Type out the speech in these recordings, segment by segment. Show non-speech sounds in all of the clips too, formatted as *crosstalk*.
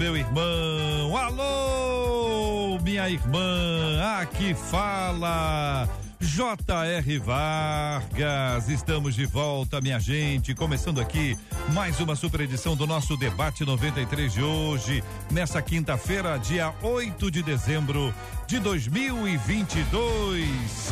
meu irmão. Alô, minha irmã. Aqui fala J.R. Vargas, estamos de volta, minha gente. Começando aqui mais uma super edição do nosso debate 93 de hoje, nessa quinta-feira, dia 8 de dezembro de 2022.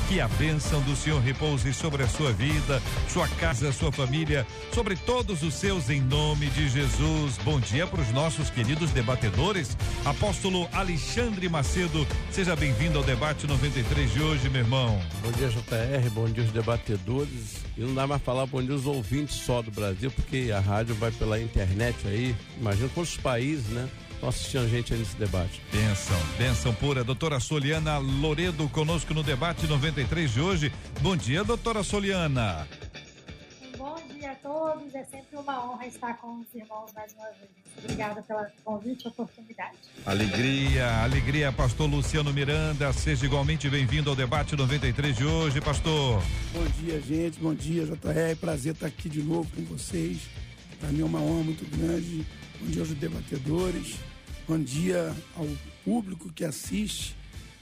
Que a bênção do Senhor repouse sobre a sua vida, sua casa, sua família, sobre todos os seus, em nome de Jesus. Bom dia para os nossos queridos debatedores. Apóstolo Alexandre Macedo, seja bem-vindo ao debate 93 de hoje, meu irmão. Bom dia, JR, bom dia, os debatedores. E não dá mais falar bom dia os ouvintes só do Brasil, porque a rádio vai pela internet aí. Imagina quantos países, né? Estão assistindo a gente aí nesse debate. Benção, benção pura. Doutora Soliana Loredo conosco no debate 93 de hoje. Bom dia, doutora Soliana. Bom dia a todos, é sempre uma honra estar com os irmãos mais uma vez. Obrigada pelo convite e oportunidade. Alegria, alegria, pastor Luciano Miranda, seja igualmente bem-vindo ao debate 93 de hoje, pastor. Bom dia, gente, bom dia, JR, prazer estar aqui de novo com vocês. Para mim é uma honra muito grande. Bom dia aos debatedores, bom dia ao público que assiste.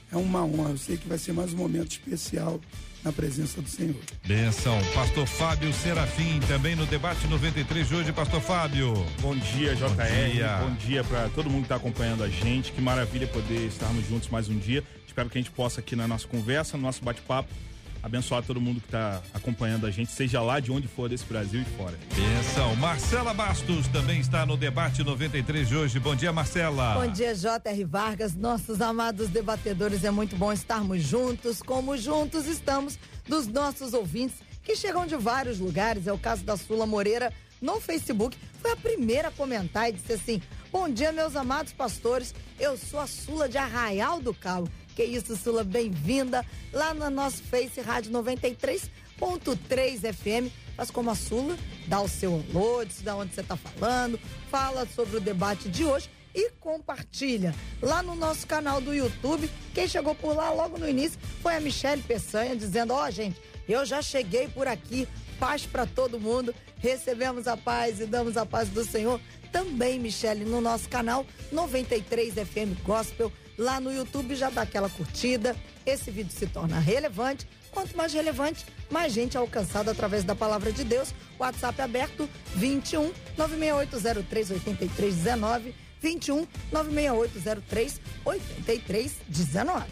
É uma honra, eu sei que vai ser mais um momento especial na presença do Senhor. Benção. Pastor Fábio Serafim, também no debate 93 de hoje, Pastor Fábio. Bom dia, JR. Bom dia, Bom dia para todo mundo que está acompanhando a gente. Que maravilha poder estarmos juntos mais um dia. Espero que a gente possa aqui na nossa conversa, no nosso bate-papo, abençoar todo mundo que está acompanhando a gente, seja lá de onde for desse Brasil e fora. Benção. Marcela Bastos também está no debate 93 de hoje. Bom dia, Marcela. Bom dia, J.R. Vargas, nossos amados debatedores. É muito bom estarmos juntos, como juntos estamos dos nossos ouvintes que chegam de vários lugares. É o caso da Sula Moreira no Facebook. Foi a primeira a comentar e disse assim: Bom dia, meus amados pastores. Eu sou a Sula de Arraial do Cabo. Que isso, Sula, bem-vinda lá no nosso Face Rádio 93.3 FM. Faz como a Sula, dá o seu diz da onde você está falando, fala sobre o debate de hoje e compartilha lá no nosso canal do YouTube. Quem chegou por lá logo no início foi a Michele Peçanha dizendo: Ó, oh, gente, eu já cheguei por aqui, paz para todo mundo. Recebemos a paz e damos a paz do Senhor. Também, Michele, no nosso canal 93 FM Gospel, lá no YouTube já dá aquela curtida. Esse vídeo se torna relevante. Quanto mais relevante, mais gente é alcançada através da palavra de Deus. WhatsApp aberto 21 96803 8319 21 96803 8319.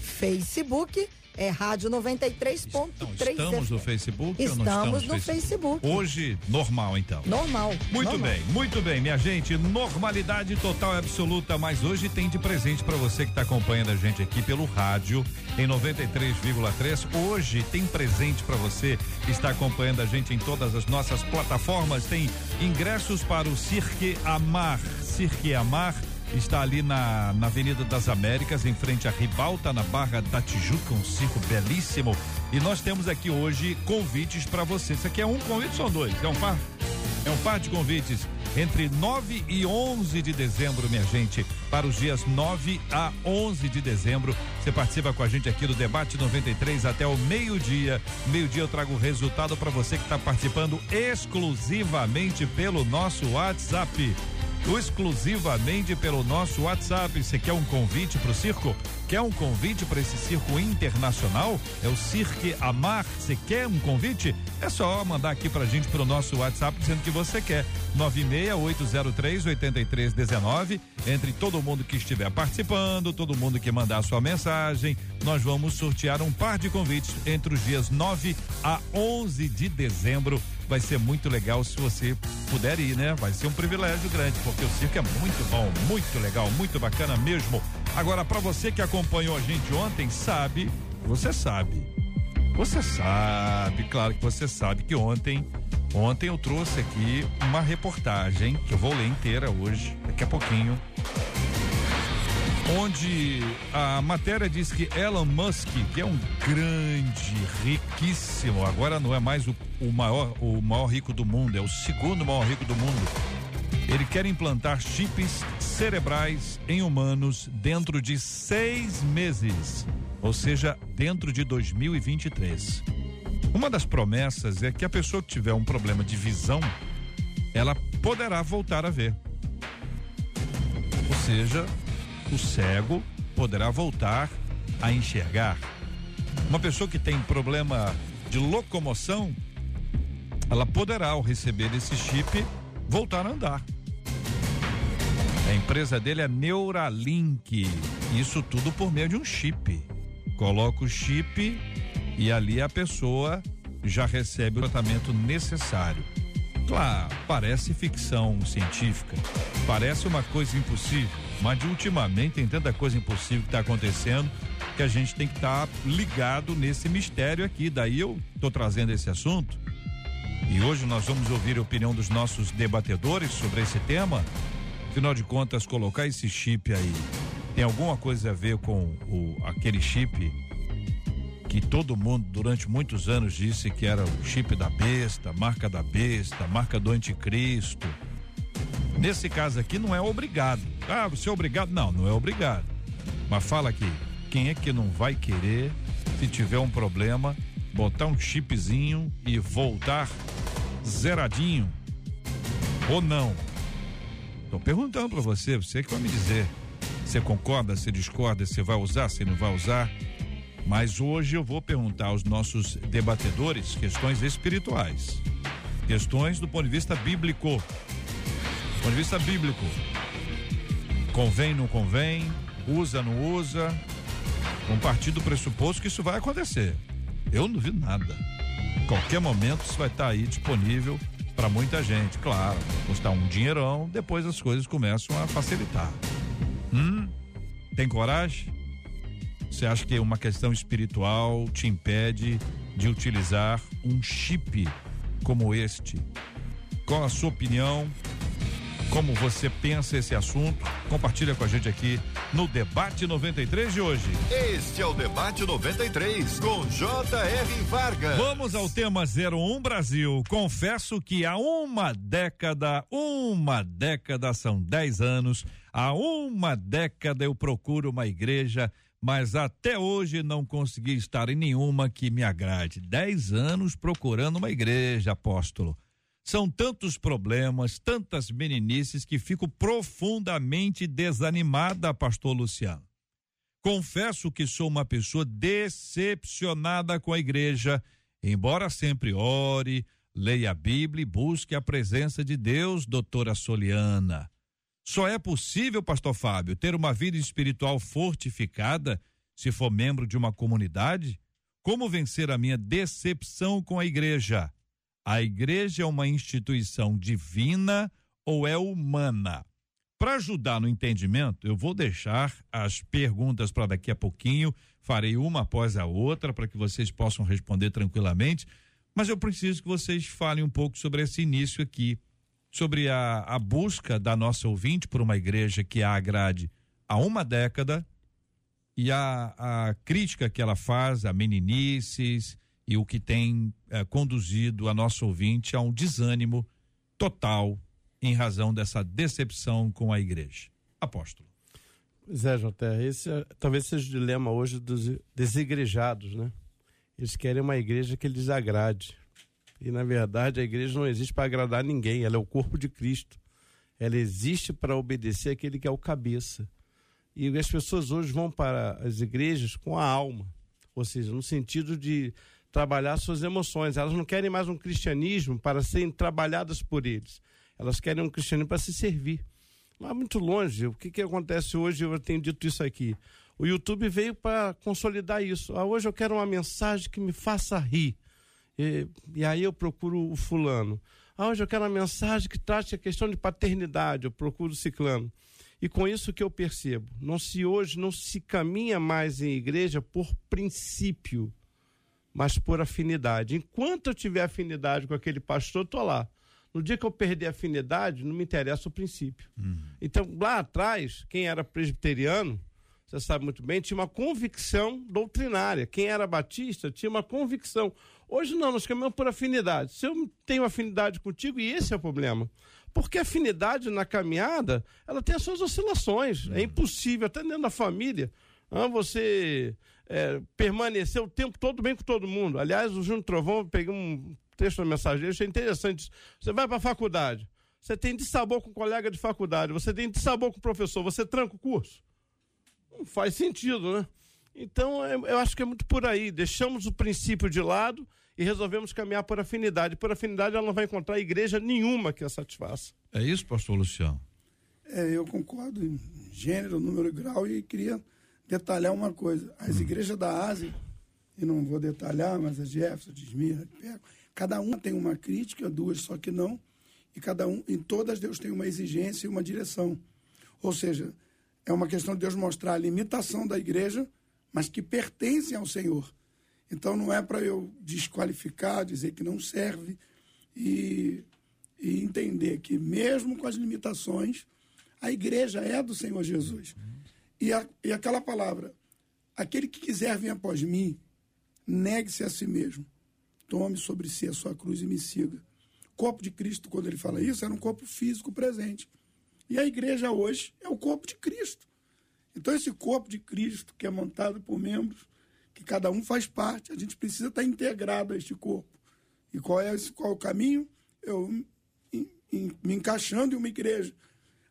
Facebook é Rádio 93.3. Estamos no Facebook estamos, estamos no Facebook? Facebook? Hoje, normal então. Normal. Muito normal. bem, muito bem, minha gente. Normalidade total e absoluta, mas hoje tem de presente para você que está acompanhando a gente aqui pelo rádio em 93,3. Hoje tem presente para você que está acompanhando a gente em todas as nossas plataformas. Tem ingressos para o Cirque Amar. Cirque Amar está ali na, na Avenida das Américas, em frente à Ribalta, na Barra da Tijuca, um circo belíssimo. E nós temos aqui hoje convites para você. Isso aqui é um convite, são dois. É um par? É um par de convites entre 9 e 11 de dezembro, minha gente. Para os dias 9 a 11 de dezembro, você participa com a gente aqui do Debate 93 até o meio-dia. Meio-dia eu trago o resultado para você que está participando exclusivamente pelo nosso WhatsApp exclusivamente pelo nosso WhatsApp. Você quer um convite para o circo? Quer um convite para esse circo internacional? É o Cirque Amar. Você quer um convite? É só mandar aqui pra gente pro nosso WhatsApp dizendo que você quer. 968038319. Entre todo mundo que estiver participando, todo mundo que mandar sua mensagem, nós vamos sortear um par de convites entre os dias 9 a 11 de dezembro. Vai ser muito legal se você puder ir, né? Vai ser um privilégio grande, porque o circo é muito bom, muito legal, muito bacana mesmo. Agora, para você que acompanhou a gente ontem, sabe, você sabe. Você sabe, claro que você sabe que ontem Ontem eu trouxe aqui uma reportagem que eu vou ler inteira hoje, daqui a pouquinho, onde a matéria diz que Elon Musk, que é um grande, riquíssimo, agora não é mais o, o, maior, o maior rico do mundo, é o segundo maior rico do mundo. Ele quer implantar chips cerebrais em humanos dentro de seis meses, ou seja, dentro de 2023. Uma das promessas é que a pessoa que tiver um problema de visão, ela poderá voltar a ver. Ou seja, o cego poderá voltar a enxergar. Uma pessoa que tem problema de locomoção, ela poderá, ao receber esse chip, voltar a andar. A empresa dele é Neuralink. Isso tudo por meio de um chip. Coloca o chip e ali a pessoa já recebe o tratamento necessário. Claro, parece ficção científica, parece uma coisa impossível, mas ultimamente tem tanta coisa impossível que está acontecendo que a gente tem que estar tá ligado nesse mistério aqui. Daí eu estou trazendo esse assunto. E hoje nós vamos ouvir a opinião dos nossos debatedores sobre esse tema. Afinal de contas, colocar esse chip aí tem alguma coisa a ver com o, aquele chip que todo mundo durante muitos anos disse que era o chip da besta, marca da besta, marca do anticristo. Nesse caso aqui não é obrigado. Ah, você é obrigado? Não, não é obrigado. Mas fala aqui, quem é que não vai querer, se tiver um problema, botar um chipzinho e voltar zeradinho? Ou não? Tô perguntando para você, você que vai me dizer. Você concorda, você discorda, você vai usar, você não vai usar? Mas hoje eu vou perguntar aos nossos debatedores questões espirituais, questões do ponto de vista bíblico. Do ponto de vista bíblico, convém, não convém, usa, não usa. Um partido pressuposto que isso vai acontecer. Eu não duvido nada. Qualquer momento isso vai estar aí disponível para muita gente. Claro, custar um dinheirão, depois as coisas começam a facilitar. Hum? Tem coragem? Você acha que uma questão espiritual te impede de utilizar um chip como este? Qual a sua opinião? Como você pensa esse assunto? Compartilha com a gente aqui no Debate 93 de hoje. Este é o Debate 93 com J.R. Vargas. Vamos ao tema 01 Brasil. Confesso que há uma década, uma década são 10 anos, há uma década eu procuro uma igreja mas até hoje não consegui estar em nenhuma que me agrade. Dez anos procurando uma igreja, apóstolo. São tantos problemas, tantas meninices que fico profundamente desanimada, pastor Luciano. Confesso que sou uma pessoa decepcionada com a igreja, embora sempre ore, leia a Bíblia e busque a presença de Deus, doutora Soliana. Só é possível, pastor Fábio, ter uma vida espiritual fortificada se for membro de uma comunidade? Como vencer a minha decepção com a igreja? A igreja é uma instituição divina ou é humana? Para ajudar no entendimento, eu vou deixar as perguntas para daqui a pouquinho, farei uma após a outra para que vocês possam responder tranquilamente, mas eu preciso que vocês falem um pouco sobre esse início aqui sobre a, a busca da nossa ouvinte por uma igreja que a agrade há uma década e a, a crítica que ela faz a meninices e o que tem eh, conduzido a nossa ouvinte a um desânimo total em razão dessa decepção com a igreja. Apóstolo. Pois é, JR, esse é, talvez seja o dilema hoje dos desigrejados, né? Eles querem uma igreja que lhes agrade. E na verdade a igreja não existe para agradar ninguém, ela é o corpo de Cristo. Ela existe para obedecer aquele que é o cabeça. E as pessoas hoje vão para as igrejas com a alma, ou seja, no sentido de trabalhar suas emoções. Elas não querem mais um cristianismo para serem trabalhadas por eles. Elas querem um cristianismo para se servir. Mas muito longe. O que, que acontece hoje? Eu tenho dito isso aqui. O YouTube veio para consolidar isso. Ah, hoje eu quero uma mensagem que me faça rir. E, e aí eu procuro o fulano. Ah, hoje eu quero uma mensagem que trate a questão de paternidade, eu procuro o ciclano. E com isso que eu percebo, não se hoje não se caminha mais em igreja por princípio, mas por afinidade. Enquanto eu tiver afinidade com aquele pastor, estou lá. No dia que eu perder a afinidade, não me interessa o princípio. Uhum. Então, lá atrás, quem era presbiteriano, você sabe muito bem, tinha uma convicção doutrinária. Quem era batista tinha uma convicção. Hoje não, nós caminhamos por afinidade. Se eu tenho afinidade contigo, e esse é o problema. Porque a afinidade na caminhada, ela tem as suas oscilações. É impossível, até dentro da família, ah, você é, permanecer o tempo todo bem com todo mundo. Aliás, o Júnior Trovão, eu peguei um texto na mensagem, achei interessante. Você vai para a faculdade, você tem dissabor com um colega de faculdade, você tem dissabor com o professor, você tranca o curso? Não faz sentido, né? Então, é, eu acho que é muito por aí. Deixamos o princípio de lado e resolvemos caminhar por afinidade. Por afinidade, ela não vai encontrar igreja nenhuma que a satisfaça. É isso, pastor Luciano? É, eu concordo em gênero, número e grau e queria detalhar uma coisa. As igrejas da Ásia, e não vou detalhar, mas a Jefferson, de Esmirra, de Peco, cada uma tem uma crítica, duas só que não, e cada um, em todas Deus tem uma exigência e uma direção. Ou seja, é uma questão de Deus mostrar a limitação da igreja, mas que pertencem ao Senhor. Então não é para eu desqualificar, dizer que não serve e, e, entender que mesmo com as limitações, a igreja é do Senhor Jesus. E, a, e aquela palavra, aquele que quiser vir após mim, negue-se a si mesmo, tome sobre si a sua cruz e me siga. O corpo de Cristo, quando ele fala isso, era um corpo físico presente. E a igreja hoje é o corpo de Cristo. Então, esse corpo de Cristo, que é montado por membros, que cada um faz parte, a gente precisa estar integrado a este corpo. E qual é, esse, qual é o caminho? Eu em, em, me encaixando em uma igreja.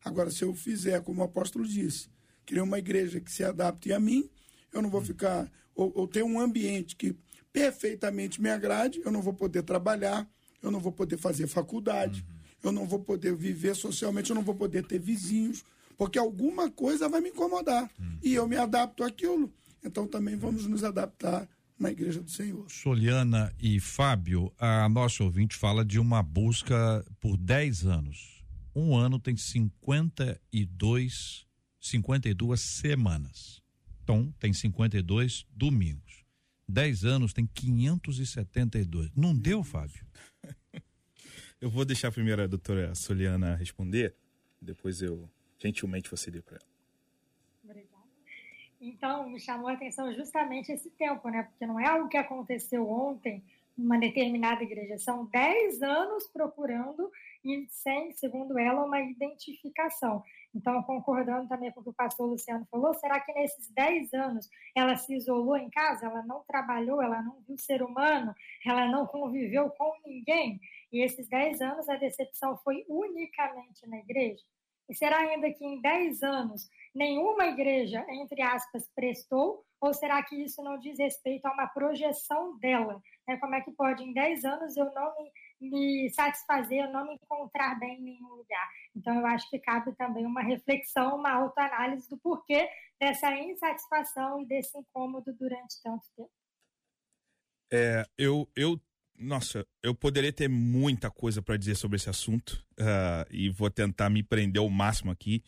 Agora, se eu fizer, como o apóstolo disse, criar uma igreja que se adapte a mim, eu não vou ficar, ou, ou ter um ambiente que perfeitamente me agrade, eu não vou poder trabalhar, eu não vou poder fazer faculdade, uhum. eu não vou poder viver socialmente, eu não vou poder ter vizinhos, porque alguma coisa vai me incomodar. Uhum. E eu me adapto àquilo. Então também vamos nos adaptar na Igreja do Senhor. Soliana e Fábio, a nossa ouvinte fala de uma busca por 10 anos. Um ano tem 52, 52 semanas. Então, tem 52 domingos. 10 anos tem 572. Não deu, Fábio? *laughs* Eu vou deixar primeiro a doutora Soliana responder, depois eu gentilmente vou ceder para ela. Então, me chamou a atenção justamente esse tempo, né? Porque não é algo que aconteceu ontem numa determinada igreja. São 10 anos procurando e sem, segundo ela, uma identificação. Então, concordando também com o que o pastor Luciano falou, será que nesses 10 anos ela se isolou em casa? Ela não trabalhou, ela não viu ser humano, ela não conviveu com ninguém? E esses 10 anos a decepção foi unicamente na igreja? E será ainda que em 10 anos nenhuma igreja, entre aspas, prestou? Ou será que isso não diz respeito a uma projeção dela? Né? Como é que pode, em 10 anos, eu não me, me satisfazer, eu não me encontrar bem em nenhum lugar? Então, eu acho que cabe também uma reflexão, uma autoanálise do porquê dessa insatisfação e desse incômodo durante tanto tempo. É, eu, eu nossa, eu poderia ter muita coisa para dizer sobre esse assunto uh, e vou tentar me prender ao máximo aqui,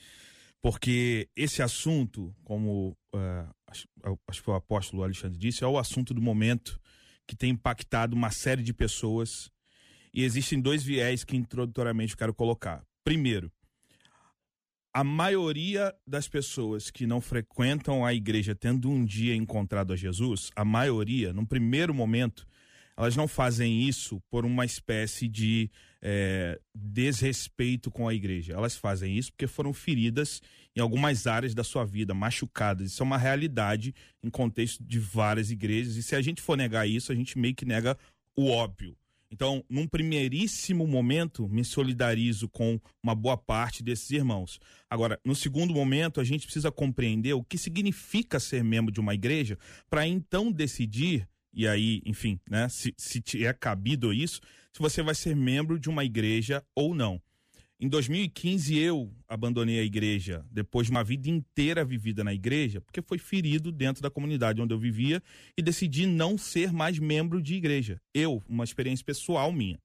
porque esse assunto, como uh, acho, acho, que o apóstolo Alexandre disse, é o assunto do momento que tem impactado uma série de pessoas e existem dois viés que introdutoriamente eu quero colocar. Primeiro, a maioria das pessoas que não frequentam a igreja tendo um dia encontrado a Jesus, a maioria, num primeiro momento, elas não fazem isso por uma espécie de é, desrespeito com a igreja. Elas fazem isso porque foram feridas em algumas áreas da sua vida, machucadas. Isso é uma realidade em contexto de várias igrejas. E se a gente for negar isso, a gente meio que nega o óbvio. Então, num primeiríssimo momento, me solidarizo com uma boa parte desses irmãos. Agora, no segundo momento, a gente precisa compreender o que significa ser membro de uma igreja para então decidir e aí, enfim, né, se, se é cabido isso, se você vai ser membro de uma igreja ou não. Em 2015, eu abandonei a igreja depois de uma vida inteira vivida na igreja, porque foi ferido dentro da comunidade onde eu vivia e decidi não ser mais membro de igreja. Eu, uma experiência pessoal minha.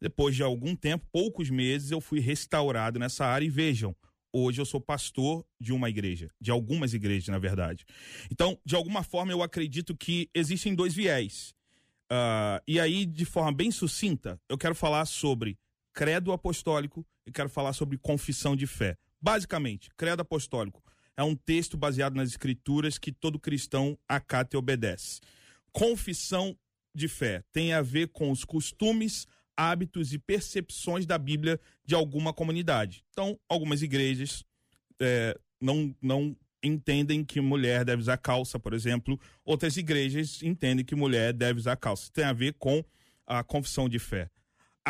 Depois de algum tempo, poucos meses, eu fui restaurado nessa área e vejam, Hoje eu sou pastor de uma igreja, de algumas igrejas, na verdade. Então, de alguma forma, eu acredito que existem dois viés. Uh, e aí, de forma bem sucinta, eu quero falar sobre credo apostólico e quero falar sobre confissão de fé. Basicamente, credo apostólico é um texto baseado nas escrituras que todo cristão acata e obedece. Confissão de fé tem a ver com os costumes, hábitos e percepções da Bíblia de alguma comunidade. Então, algumas igrejas é, não, não entendem que mulher deve usar calça, por exemplo. Outras igrejas entendem que mulher deve usar calça. Tem a ver com a confissão de fé.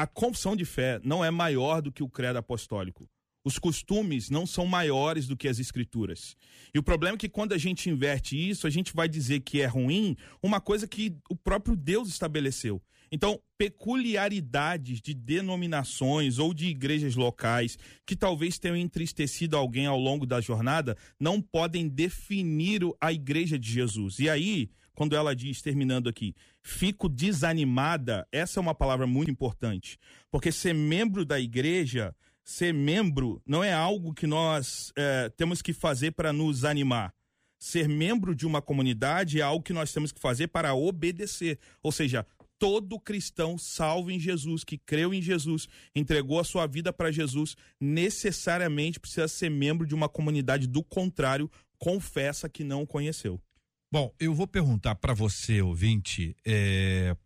A confissão de fé não é maior do que o credo apostólico. Os costumes não são maiores do que as escrituras. E o problema é que quando a gente inverte isso, a gente vai dizer que é ruim uma coisa que o próprio Deus estabeleceu. Então, peculiaridades de denominações ou de igrejas locais que talvez tenham entristecido alguém ao longo da jornada não podem definir a igreja de Jesus. E aí, quando ela diz, terminando aqui, fico desanimada, essa é uma palavra muito importante. Porque ser membro da igreja, ser membro, não é algo que nós é, temos que fazer para nos animar ser membro de uma comunidade é algo que nós temos que fazer para obedecer. Ou seja, todo cristão salvo em Jesus, que creu em Jesus, entregou a sua vida para Jesus, necessariamente precisa ser membro de uma comunidade. Do contrário, confessa que não o conheceu. Bom, eu vou perguntar para você, ouvinte, é,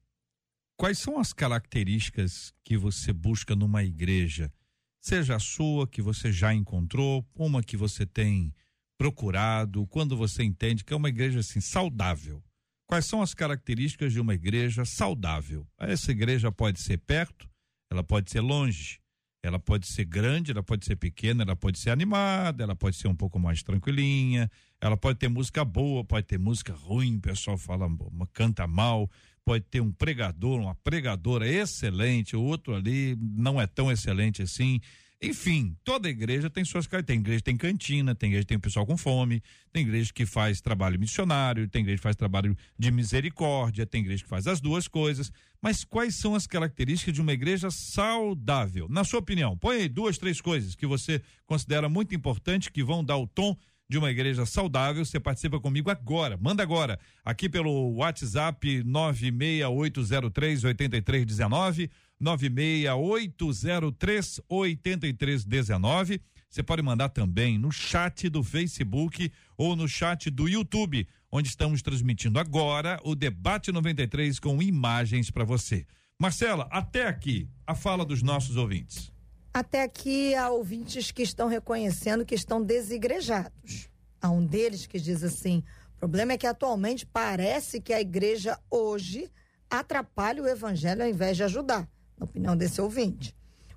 quais são as características que você busca numa igreja, seja a sua que você já encontrou, uma que você tem procurado, quando você entende que é uma igreja assim saudável Quais são as características de uma igreja saudável? Essa igreja pode ser perto, ela pode ser longe, ela pode ser grande, ela pode ser pequena, ela pode ser animada, ela pode ser um pouco mais tranquilinha, ela pode ter música boa, pode ter música ruim, o pessoal fala, canta mal, pode ter um pregador, uma pregadora excelente, o outro ali não é tão excelente assim. Enfim, toda igreja tem suas características. Tem igreja tem cantina, tem igreja tem pessoal com fome, tem igreja que faz trabalho missionário, tem igreja que faz trabalho de misericórdia, tem igreja que faz as duas coisas. Mas quais são as características de uma igreja saudável? Na sua opinião, põe aí duas, três coisas que você considera muito importante que vão dar o tom de uma igreja saudável. Você participa comigo agora. Manda agora aqui pelo WhatsApp 96803 8319 96803 8319. Você pode mandar também no chat do Facebook ou no chat do YouTube, onde estamos transmitindo agora o debate 93 com imagens para você. Marcela, até aqui a fala dos nossos ouvintes. Até aqui há ouvintes que estão reconhecendo que estão desigrejados. Há um deles que diz assim: o problema é que atualmente parece que a igreja hoje atrapalha o evangelho ao invés de ajudar na opinião desse ouvinte.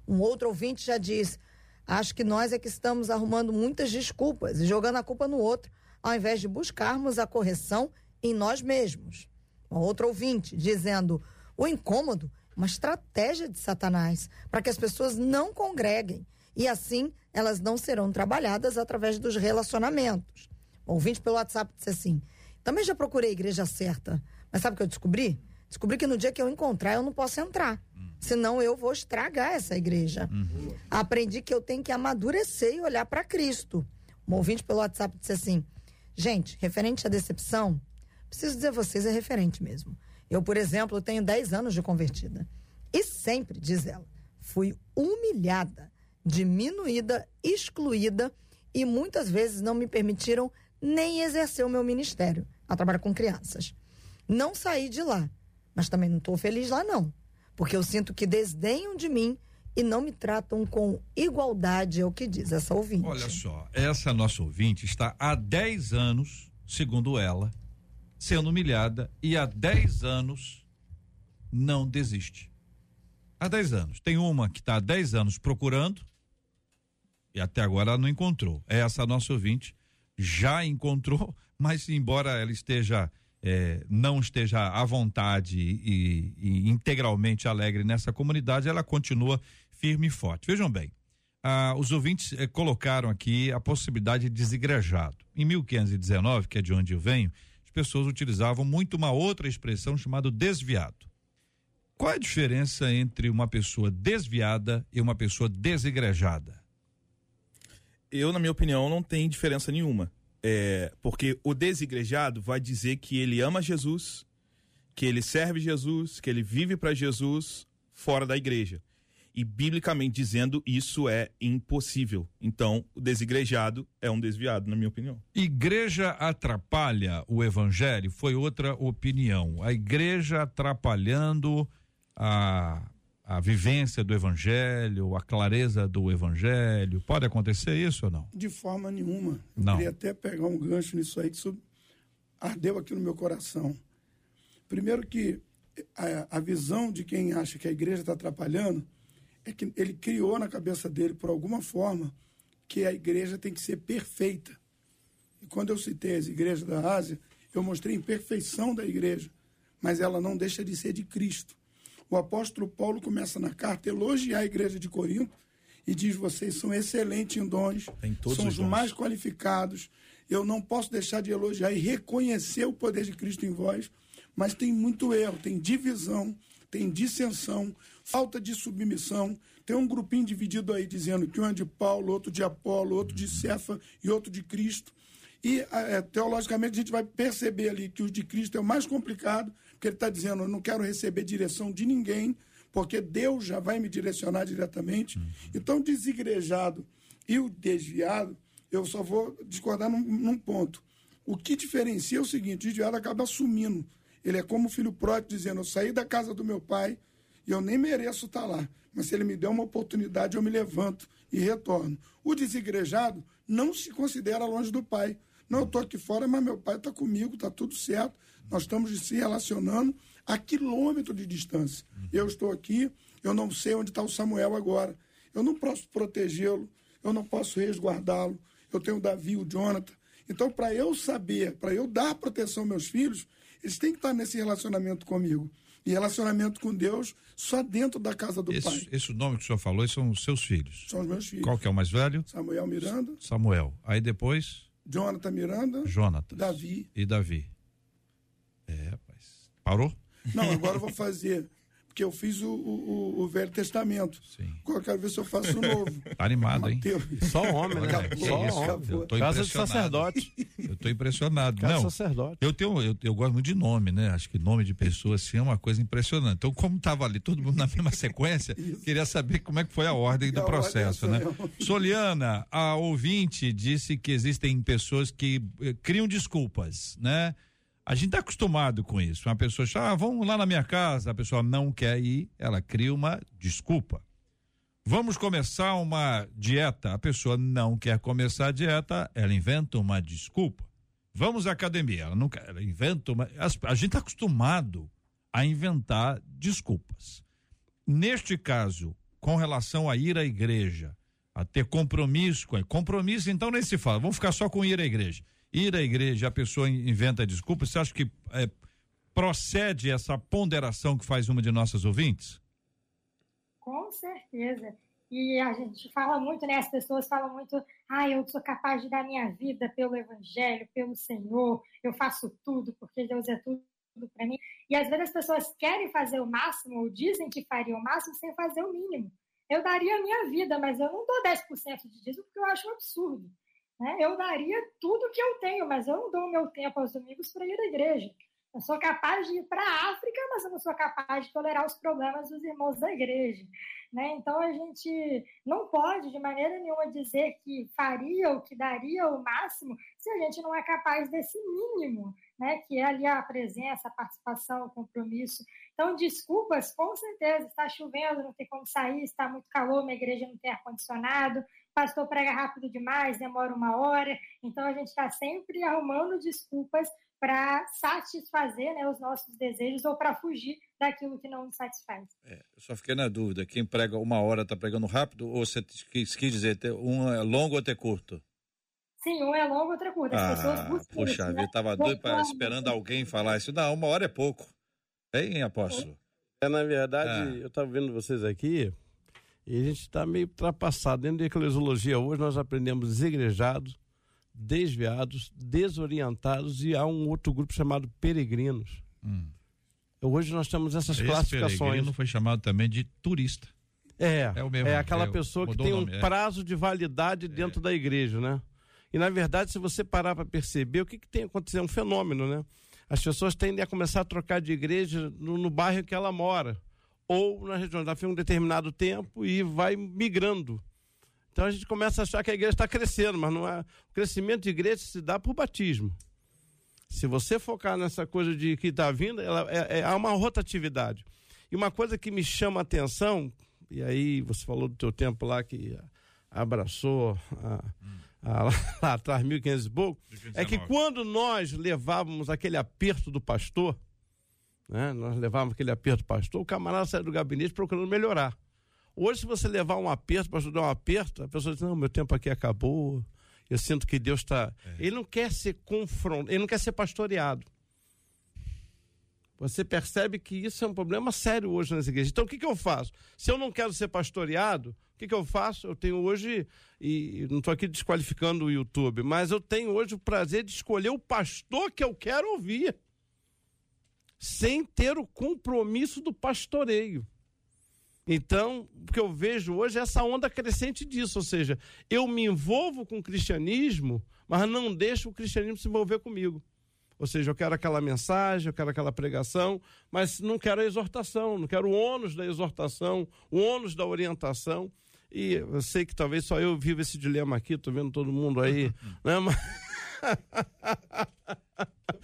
Um outro ouvinte já diz: acho que nós é que estamos arrumando muitas desculpas e jogando a culpa no outro, ao invés de buscarmos a correção em nós mesmos. Um outro ouvinte dizendo: o incômodo uma estratégia de Satanás para que as pessoas não congreguem e assim elas não serão trabalhadas através dos relacionamentos. Um ouvinte pelo WhatsApp disse assim: também já procurei a igreja certa, mas sabe o que eu descobri? Descobri que no dia que eu encontrar eu não posso entrar senão eu vou estragar essa igreja. Uhum. Aprendi que eu tenho que amadurecer e olhar para Cristo. Um ouvinte pelo WhatsApp disse assim: gente, referente à decepção, preciso dizer a vocês, é referente mesmo. Eu, por exemplo, tenho 10 anos de convertida. E sempre, diz ela, fui humilhada, diminuída, excluída e muitas vezes não me permitiram nem exercer o meu ministério. a trabalhar com crianças. Não saí de lá, mas também não estou feliz lá, não porque eu sinto que desdenham de mim e não me tratam com igualdade, é o que diz essa ouvinte. Olha só, essa nossa ouvinte está há 10 anos, segundo ela, sendo humilhada e há 10 anos não desiste. Há 10 anos. Tem uma que está há 10 anos procurando e até agora ela não encontrou. Essa nossa ouvinte já encontrou, *laughs* mas embora ela esteja é, não esteja à vontade e, e, integralmente alegre nessa comunidade, ela continua firme e forte. Vejam bem, ah, os ouvintes eh, colocaram aqui a possibilidade de desigrejado. Em 1519, que é de onde eu venho, pessoas utilizavam muito uma outra expressão chamada desviado. Qual é a diferença entre uma pessoa desviada e uma pessoa desigrejada? Eu, na minha opinião, não tem diferença nenhuma. É, porque o desigrejado vai dizer que ele ama Jesus, que ele serve Jesus, que ele vive para Jesus fora da igreja. E biblicamente dizendo, isso é impossível. Então, o desigrejado é um desviado, na minha opinião. Igreja atrapalha o evangelho? Foi outra opinião. A igreja atrapalhando a, a vivência do evangelho, a clareza do evangelho. Pode acontecer isso ou não? De forma nenhuma. Eu Não. queria até pegar um gancho nisso aí que isso ardeu aqui no meu coração. Primeiro que a, a visão de quem acha que a igreja está atrapalhando é que ele criou na cabeça dele, por alguma forma, que a igreja tem que ser perfeita. E quando eu citei as igrejas da Ásia, eu mostrei a imperfeição da igreja, mas ela não deixa de ser de Cristo. O apóstolo Paulo começa na carta a elogiar a igreja de Corinto e diz: vocês são excelentes em dons, são os os mais qualificados. Eu não posso deixar de elogiar e reconhecer o poder de Cristo em vós, mas tem muito erro, tem divisão, tem dissensão, falta de submissão. Tem um grupinho dividido aí dizendo que um é de Paulo, outro de Apolo, outro de Cefa e outro de Cristo. E eh, teologicamente a gente vai perceber ali que o de Cristo é o mais complicado, porque ele está dizendo: eu não quero receber direção de ninguém, porque Deus já vai me direcionar diretamente. Então, desigrejado e o desviado, eu só vou discordar num, num ponto. O que diferencia é o seguinte: o desviado acaba assumindo. Ele é como o filho pródigo dizendo: eu saí da casa do meu pai e eu nem mereço estar lá. Mas se ele me der uma oportunidade, eu me levanto e retorno. O desigrejado não se considera longe do pai. Não, eu estou aqui fora, mas meu pai está comigo, está tudo certo. Nós estamos se relacionando a quilômetro de distância. Eu estou aqui, eu não sei onde está o Samuel agora. Eu não posso protegê-lo, eu não posso resguardá-lo. Eu tenho o Davi, o Jonathan. Então, para eu saber, para eu dar proteção aos meus filhos, eles têm que estar nesse relacionamento comigo. E relacionamento com Deus só dentro da casa do pai. Esse, esse nome que o senhor falou são os seus filhos. São os meus filhos. Qual que é o mais velho? Samuel Miranda, Samuel. Aí depois, Jonathan Miranda, Jonatas. Davi. E Davi. É, rapaz. Parou? Não, agora eu vou fazer, porque eu fiz o, o, o- Velho Testamento. Sim. Agora quero ver se eu faço o novo. Tá *laughs* animado, hein? Mateus. Só homem, né? Que Só isso, homem. Casa de sacerdote. Eu tô impressionado. Casa de Não, sacerdote. eu tenho, eu, eu gosto muito de nome, né? Acho que nome de pessoa assim é uma coisa impressionante. Então, como tava ali todo mundo na *laughs* mesma sequência, queria saber como é que foi a ordem do é processo, né? mesmo. Soliana, a ouvinte disse que existem pessoas que eh, criam desculpas, né? A gente está acostumado com isso. Uma pessoa chama, ah, vamos lá na minha casa, a pessoa não quer ir, ela cria uma desculpa. Vamos começar uma dieta, a pessoa não quer começar a dieta, ela inventa uma desculpa. Vamos à academia, ela quer, ela inventa uma. a gente está acostumado a inventar desculpas. Neste caso, com relação a ir à igreja, a ter compromisso com compromisso, então nem se fala, vamos ficar só com ir à igreja. Ir à igreja, a pessoa in- inventa desculpas, você acha que eh, procede essa ponderação que faz uma de nossas ouvintes? Com certeza. E a gente fala muito, né? As pessoas falam muito, ah, eu sou capaz de dar minha vida pelo Evangelho, pelo Senhor, eu faço tudo porque Deus é tudo para mim. E às vezes as pessoas querem fazer o máximo, ou dizem que fariam o máximo sem fazer o mínimo. Eu daria a minha vida, mas eu não dou 10% de dízimo porque eu acho um absurdo. Né? Eu daria tudo que eu tenho, mas eu não dou o meu tempo aos domingos para ir à igreja. Eu sou capaz de ir para a África, mas eu não sou capaz de tolerar os problemas dos irmãos da igreja. Né? Então a gente não pode de maneira nenhuma dizer que faria ou que daria o máximo se a gente não é capaz desse mínimo, né? que é ali a presença, a participação, o compromisso. Então, desculpas, com certeza, está chovendo, não tem como sair, está muito calor, minha igreja não tem ar-condicionado, pastor prega rápido demais, demora uma hora. Então, a gente está sempre arrumando desculpas para satisfazer né, os nossos desejos ou para fugir daquilo que não nos satisfaz. Eu só fiquei na dúvida, quem prega uma hora está pregando rápido ou você quis, quis dizer, ter- um é longo ou ter curto? Sim, um é longo, outro é curto. As pessoas Ah, buscam puxa né? tava doido pra, esperando alguém falar isso. Não, uma hora é pouco. Hein, apóstolo? É, na verdade, Ah. eu estava vendo vocês aqui e a gente está meio ultrapassado. Dentro da eclesiologia hoje nós aprendemos desigrejados, desviados, desorientados e há um outro grupo chamado peregrinos. Hum. Hoje nós temos essas Esse classificações. peregrino foi chamado também de turista. É, É mesmo, é aquela é, pessoa que tem o um nome, é. prazo de validade dentro da igreja, né? E na verdade, se você parar para perceber, o que, que tem acontecido? É um fenômeno, né? as pessoas tendem a começar a trocar de igreja no, no bairro que ela mora, ou na região. Fica um determinado tempo e vai migrando. Então a gente começa a achar que a igreja está crescendo, mas não é. O crescimento de igreja se dá por batismo. Se você focar nessa coisa de que está vindo, ela, é, é, há uma rotatividade. E uma coisa que me chama a atenção, e aí você falou do teu tempo lá que abraçou a, a, lá atrás, 1500 e pouco, é que quando nós levávamos aquele aperto do pastor, né, nós levávamos aquele aperto pastor, o camarada saía do gabinete procurando melhorar. Hoje, se você levar um aperto, o pastor dar um aperto, a pessoa diz, não, meu tempo aqui acabou, eu sinto que Deus está. É. Ele não quer ser confrontado, ele não quer ser pastoreado. Você percebe que isso é um problema sério hoje nas igrejas. Então, o que, que eu faço? Se eu não quero ser pastoreado, o que, que eu faço? Eu tenho hoje, e não estou aqui desqualificando o YouTube, mas eu tenho hoje o prazer de escolher o pastor que eu quero ouvir, sem ter o compromisso do pastoreio. Então, o que eu vejo hoje é essa onda crescente disso, ou seja, eu me envolvo com o cristianismo, mas não deixo o cristianismo se envolver comigo. Ou seja, eu quero aquela mensagem, eu quero aquela pregação, mas não quero a exortação, não quero o ônus da exortação, o ônus da orientação. E eu sei que talvez só eu vivo esse dilema aqui, estou vendo todo mundo aí, *laughs* né? Mas...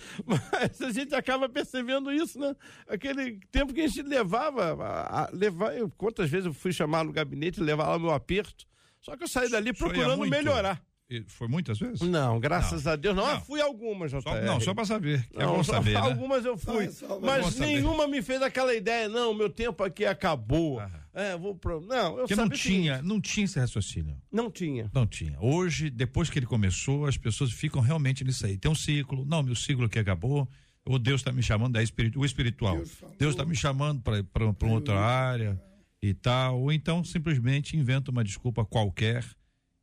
*laughs* Mas a gente acaba percebendo isso, né? Aquele tempo que a gente levava, a, a levar, eu, quantas vezes eu fui chamar no gabinete levar lá meu aperto, só que eu saí dali procurando melhorar. Foi muitas vezes? Não, graças não. a Deus. Não, não. eu fui algumas, JR. Só, não, só para saber. É não, bom saber. Né? Algumas eu fui. mas nenhuma me fez aquela ideia, não, meu tempo aqui acabou. É, vou pro... Não, eu Porque não tinha, não tinha esse raciocínio. Não tinha. Não tinha. Hoje, depois que ele começou, as pessoas ficam realmente nisso aí. Tem um ciclo, não, meu ciclo aqui acabou. Ou Deus está me chamando, é espiritu, o espiritual. Deus está me chamando para uma outra área e tal. Ou então simplesmente inventa uma desculpa qualquer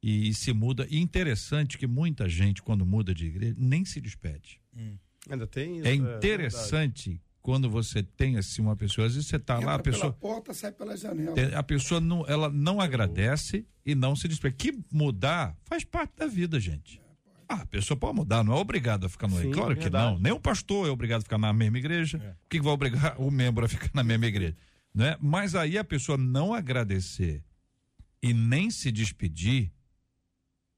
e, e, se muda. E interessante que muita gente, quando muda de igreja, nem se despede. Hum. Ainda tem isso, É, é interessante é quando você tem assim uma pessoa, às vezes você está lá, a pessoa. Pela porta, sai pela janela. A pessoa não, ela não agradece e não se despede. Que mudar faz parte da vida, gente. Ah, a pessoa pode mudar, não é obrigado a ficar no Sim, Claro que não. Nem o pastor é obrigado a ficar na mesma igreja. É. O que vai obrigar o membro a ficar na mesma igreja? Né? Mas aí a pessoa não agradecer e nem se despedir,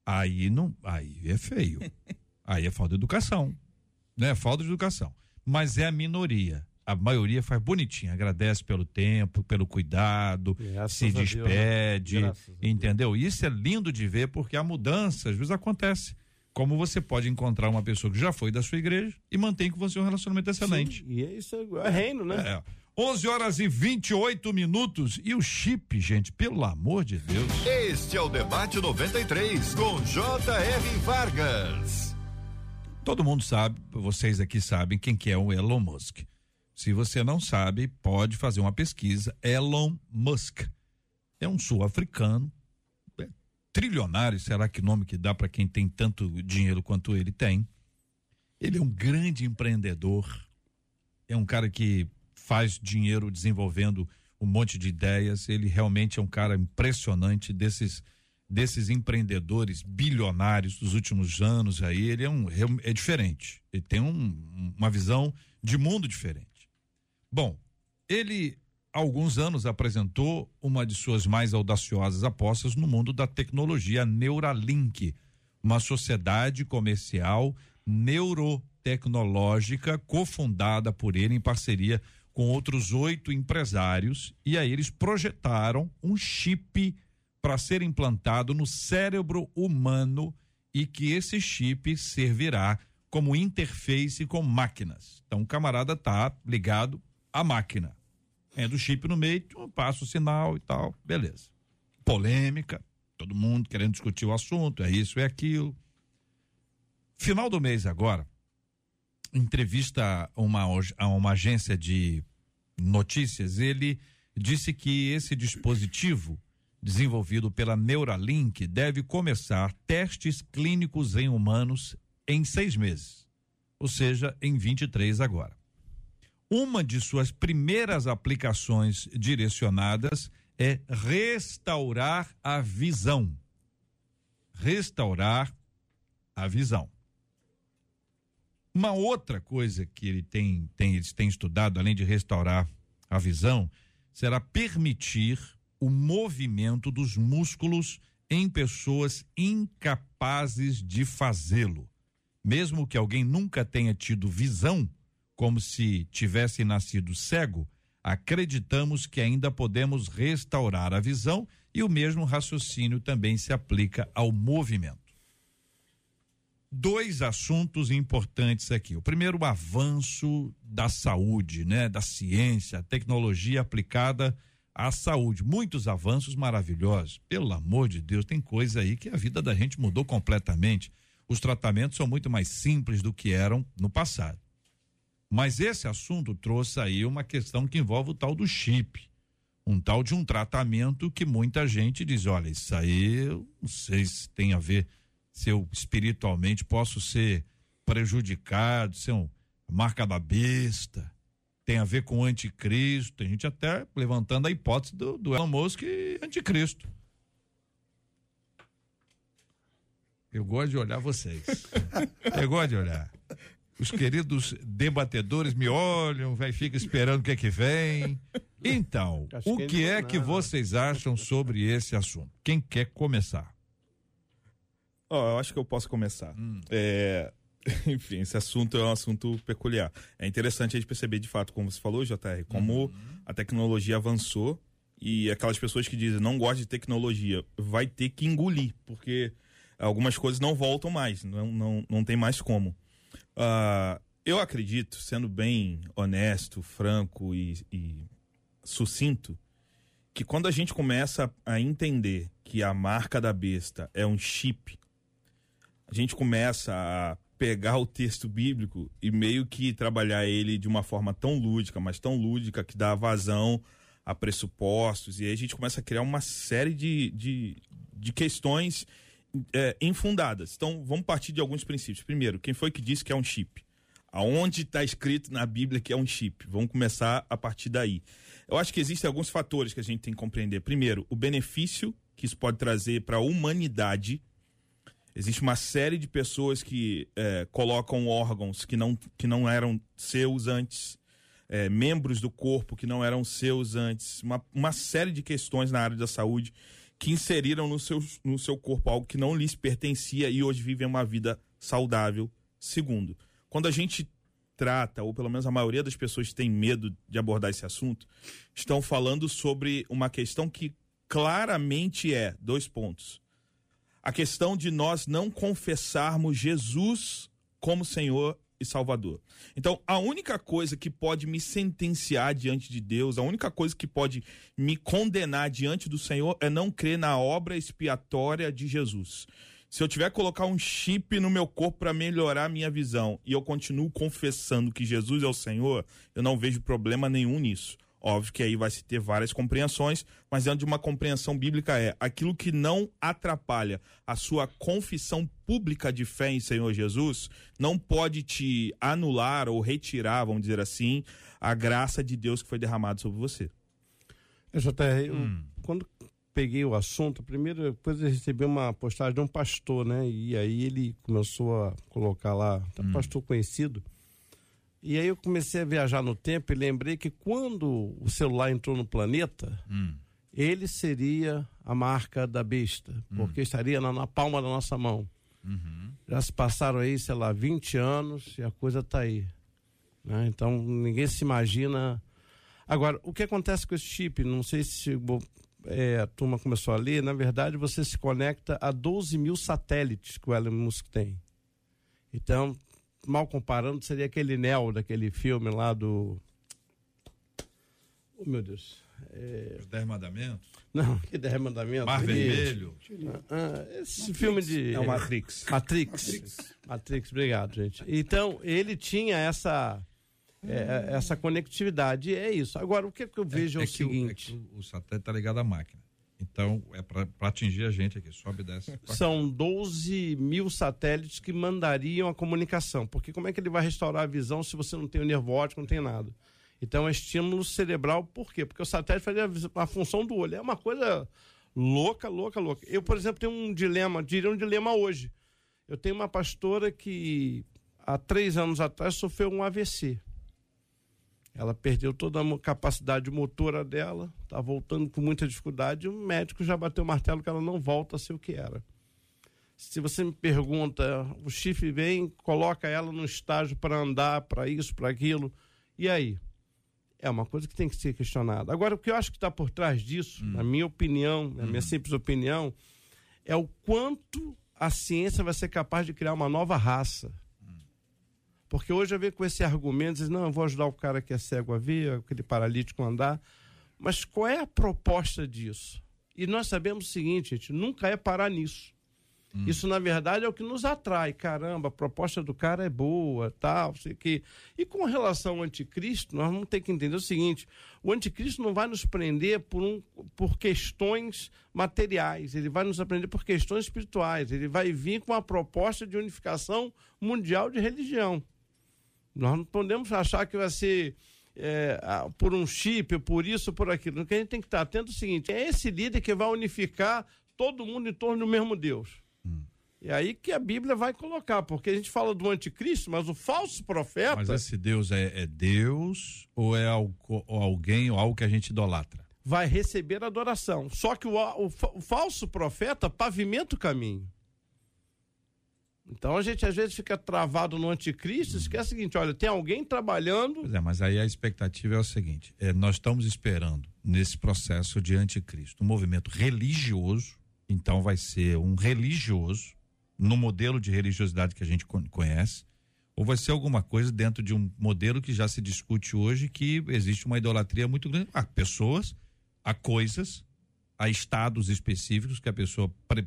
Aí não, aí é feio. aí é falta de educação, né? Falta de educação. Mas é a minoria. A maioria faz bonitinho, agradece pelo tempo, pelo cuidado, Graças se despede, Deus, né? entendeu? Isso é lindo de ver porque a mudança às vezes acontece. Como você pode encontrar uma pessoa que já foi da sua igreja e mantém com você um relacionamento excelente. Sim, e é isso é reino, né? É. 11 horas e 28 minutos. E o chip, gente, pelo amor de Deus. Este é o Debate 93, com J.R. Vargas. Todo mundo sabe, vocês aqui sabem quem que é o Elon Musk. Se você não sabe, pode fazer uma pesquisa. Elon Musk é um sul-africano, é trilionário, será que nome que dá para quem tem tanto dinheiro quanto ele tem? Ele é um grande empreendedor, é um cara que faz dinheiro desenvolvendo um monte de ideias. Ele realmente é um cara impressionante desses desses empreendedores bilionários dos últimos anos aí, ele é um é diferente. Ele tem um, uma visão de mundo diferente. Bom, ele há alguns anos apresentou uma de suas mais audaciosas apostas no mundo da tecnologia, Neuralink, uma sociedade comercial neurotecnológica cofundada por ele em parceria com outros oito empresários e aí eles projetaram um chip para ser implantado no cérebro humano e que esse chip servirá como interface com máquinas. Então o camarada tá ligado à máquina. É do chip no meio, passa o sinal e tal, beleza. Polêmica, todo mundo querendo discutir o assunto, é isso, é aquilo. Final do mês agora, entrevista a uma, a uma agência de notícias, ele disse que esse dispositivo desenvolvido pela Neuralink deve começar testes clínicos em humanos em seis meses, ou seja, em 23 agora. Uma de suas primeiras aplicações direcionadas é restaurar a visão. Restaurar a visão. Uma outra coisa que ele tem, tem, eles têm estudado, além de restaurar a visão, será permitir o movimento dos músculos em pessoas incapazes de fazê-lo. Mesmo que alguém nunca tenha tido visão, como se tivesse nascido cego, acreditamos que ainda podemos restaurar a visão e o mesmo raciocínio também se aplica ao movimento. Dois assuntos importantes aqui. O primeiro, o avanço da saúde, né, da ciência, tecnologia aplicada à saúde. Muitos avanços maravilhosos. Pelo amor de Deus, tem coisa aí que a vida da gente mudou completamente. Os tratamentos são muito mais simples do que eram no passado. Mas esse assunto trouxe aí uma questão que envolve o tal do chip. Um tal de um tratamento que muita gente diz: olha, isso aí eu não sei se tem a ver, se eu espiritualmente posso ser prejudicado, ser uma marca da besta, tem a ver com o anticristo. Tem gente até levantando a hipótese do, do Elon Musk anticristo. Eu gosto de olhar vocês. *laughs* Eu gosto de olhar. Os queridos debatedores me olham, vai fica esperando o que é que vem. Então, Acho o que que é não- que vocês acham sobre esse assunto? Quem quer começar? Ó, eu acho que eu posso começar. É, *laughs* enfim, esse assunto é um assunto peculiar. É interessante a gente perceber, de fato, como você falou, JR, como a tecnologia avançou e aquelas pessoas que dizem não gostam de tecnologia vai ter que engolir, porque algumas coisas não voltam mais, não, não, não tem mais como. Ah, eu acredito, sendo bem honesto, franco e, e sucinto, que quando a gente começa a entender que a marca da besta é um chip, a gente começa a pegar o texto bíblico e meio que trabalhar ele de uma forma tão lúdica, mas tão lúdica que dá vazão a pressupostos, e aí a gente começa a criar uma série de, de, de questões é, infundadas. Então, vamos partir de alguns princípios. Primeiro, quem foi que disse que é um chip? Aonde está escrito na Bíblia que é um chip? Vamos começar a partir daí. Eu acho que existem alguns fatores que a gente tem que compreender. Primeiro, o benefício que isso pode trazer para a humanidade. Existe uma série de pessoas que é, colocam órgãos que não, que não eram seus antes, é, membros do corpo que não eram seus antes, uma, uma série de questões na área da saúde que inseriram no seu, no seu corpo algo que não lhes pertencia e hoje vivem uma vida saudável. Segundo, quando a gente trata, ou pelo menos a maioria das pessoas tem medo de abordar esse assunto, estão falando sobre uma questão que claramente é dois pontos. A questão de nós não confessarmos Jesus como Senhor e Salvador. Então, a única coisa que pode me sentenciar diante de Deus, a única coisa que pode me condenar diante do Senhor é não crer na obra expiatória de Jesus. Se eu tiver que colocar um chip no meu corpo para melhorar a minha visão e eu continuo confessando que Jesus é o Senhor, eu não vejo problema nenhum nisso. Óbvio que aí vai se ter várias compreensões, mas dentro de uma compreensão bíblica é aquilo que não atrapalha a sua confissão pública de fé em Senhor Jesus, não pode te anular ou retirar, vamos dizer assim, a graça de Deus que foi derramada sobre você. É, JR, eu, quando peguei o assunto, primeiro, depois eu recebi uma postagem de um pastor, né? E aí ele começou a colocar lá, um pastor conhecido. E aí eu comecei a viajar no tempo e lembrei que quando o celular entrou no planeta, ele seria a marca da besta, porque estaria na, na palma da nossa mão. Já se passaram aí, sei lá, 20 anos e a coisa está aí. né? Então ninguém se imagina. Agora, o que acontece com esse chip? Não sei se é, a turma começou a ler. Na verdade, você se conecta a 12 mil satélites que o Elon Musk tem. Então, mal comparando, seria aquele Neo daquele filme lá do. Oh, meu Deus. Os Dez Mandamentos? Não, que dez mandamentos. Mar Vermelho? Ah, esse filme de. É o Matrix. Matrix. Matrix. obrigado, gente. Então, ele tinha essa. é, é, essa conectividade, e é isso. Agora, o que, que eu vejo é, o que seguinte: é que o, o satélite está ligado à máquina. Então, é para atingir a gente aqui. Sobe e desce. são 12 mil satélites que mandariam a comunicação. Porque como é que ele vai restaurar a visão se você não tem o nervo óptico, não tem nada? Então, é estímulo cerebral, por quê? Porque o satélite faz a, a função do olho. É uma coisa louca, louca, louca. Eu, por exemplo, tenho um dilema, diria um dilema hoje. Eu tenho uma pastora que há três anos atrás, sofreu um AVC. Ela perdeu toda a capacidade motora dela, está voltando com muita dificuldade. E o médico já bateu o martelo que ela não volta a ser o que era. Se você me pergunta, o chifre vem, coloca ela no estágio para andar, para isso, para aquilo, e aí? É uma coisa que tem que ser questionada. Agora, o que eu acho que está por trás disso, hum. na minha opinião, na minha hum. simples opinião, é o quanto a ciência vai ser capaz de criar uma nova raça. Porque hoje eu vejo com esse argumento, diz, não, eu vou ajudar o cara que é cego a ver, aquele paralítico a andar. Mas qual é a proposta disso? E nós sabemos o seguinte, gente, nunca é parar nisso. Hum. Isso, na verdade, é o que nos atrai. Caramba, a proposta do cara é boa, tal, sei que. E com relação ao anticristo, nós vamos ter que entender o seguinte: o anticristo não vai nos prender por, um, por questões materiais, ele vai nos aprender por questões espirituais. Ele vai vir com a proposta de unificação mundial de religião. Nós não podemos achar que vai ser. É, por um chip, por isso, por aquilo. O que a gente tem que estar atento é o seguinte: é esse líder que vai unificar todo mundo em torno do mesmo Deus. Hum. E aí que a Bíblia vai colocar, porque a gente fala do anticristo, mas o falso profeta. Mas esse Deus é, é Deus ou é algo, ou alguém ou algo que a gente idolatra? Vai receber adoração. Só que o, o, o falso profeta pavimenta o caminho. Então a gente às vezes fica travado no anticristo, esquece é o seguinte, olha, tem alguém trabalhando. Pois é, mas aí a expectativa é o seguinte: é, nós estamos esperando nesse processo de anticristo um movimento religioso então vai ser um religioso, no modelo de religiosidade que a gente conhece, ou vai ser alguma coisa dentro de um modelo que já se discute hoje que existe uma idolatria muito grande a pessoas, a coisas, a estados específicos que a pessoa pre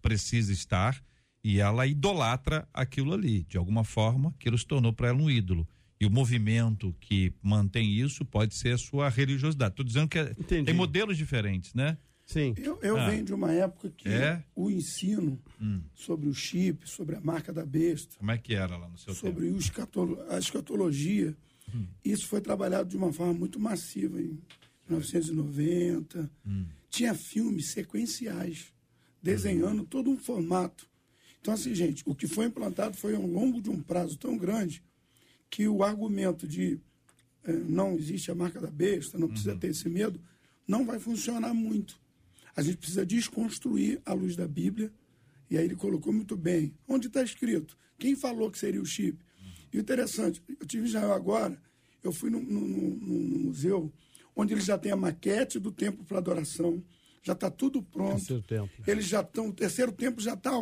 precisa estar e ela idolatra aquilo ali. De alguma forma, aquilo se tornou para ela um ídolo. E o movimento que mantém isso pode ser a sua religiosidade. Estou dizendo que é, tem modelos diferentes, né? Sim. Eu, eu ah. venho de uma época que é? o ensino hum. sobre o chip, sobre a marca da besta. Como é que era lá no seu Sobre tempo? Escatolo, a escatologia. Hum. Isso foi trabalhado de uma forma muito massiva em 1990. Hum. Tinha filmes sequenciais, desenhando todo um formato. Então, assim, gente, o que foi implantado foi ao longo de um prazo tão grande que o argumento de eh, não existe a marca da besta, não precisa uhum. ter esse medo, não vai funcionar muito. A gente precisa desconstruir a luz da Bíblia. E aí ele colocou muito bem. Onde está escrito? Quem falou que seria o chip? E o interessante, eu tive em Israel agora, eu fui num, museu onde eles já têm a maquete do templo para adoração, já está tudo pronto. Terceiro tempo. Eles já estão, o terceiro tempo já está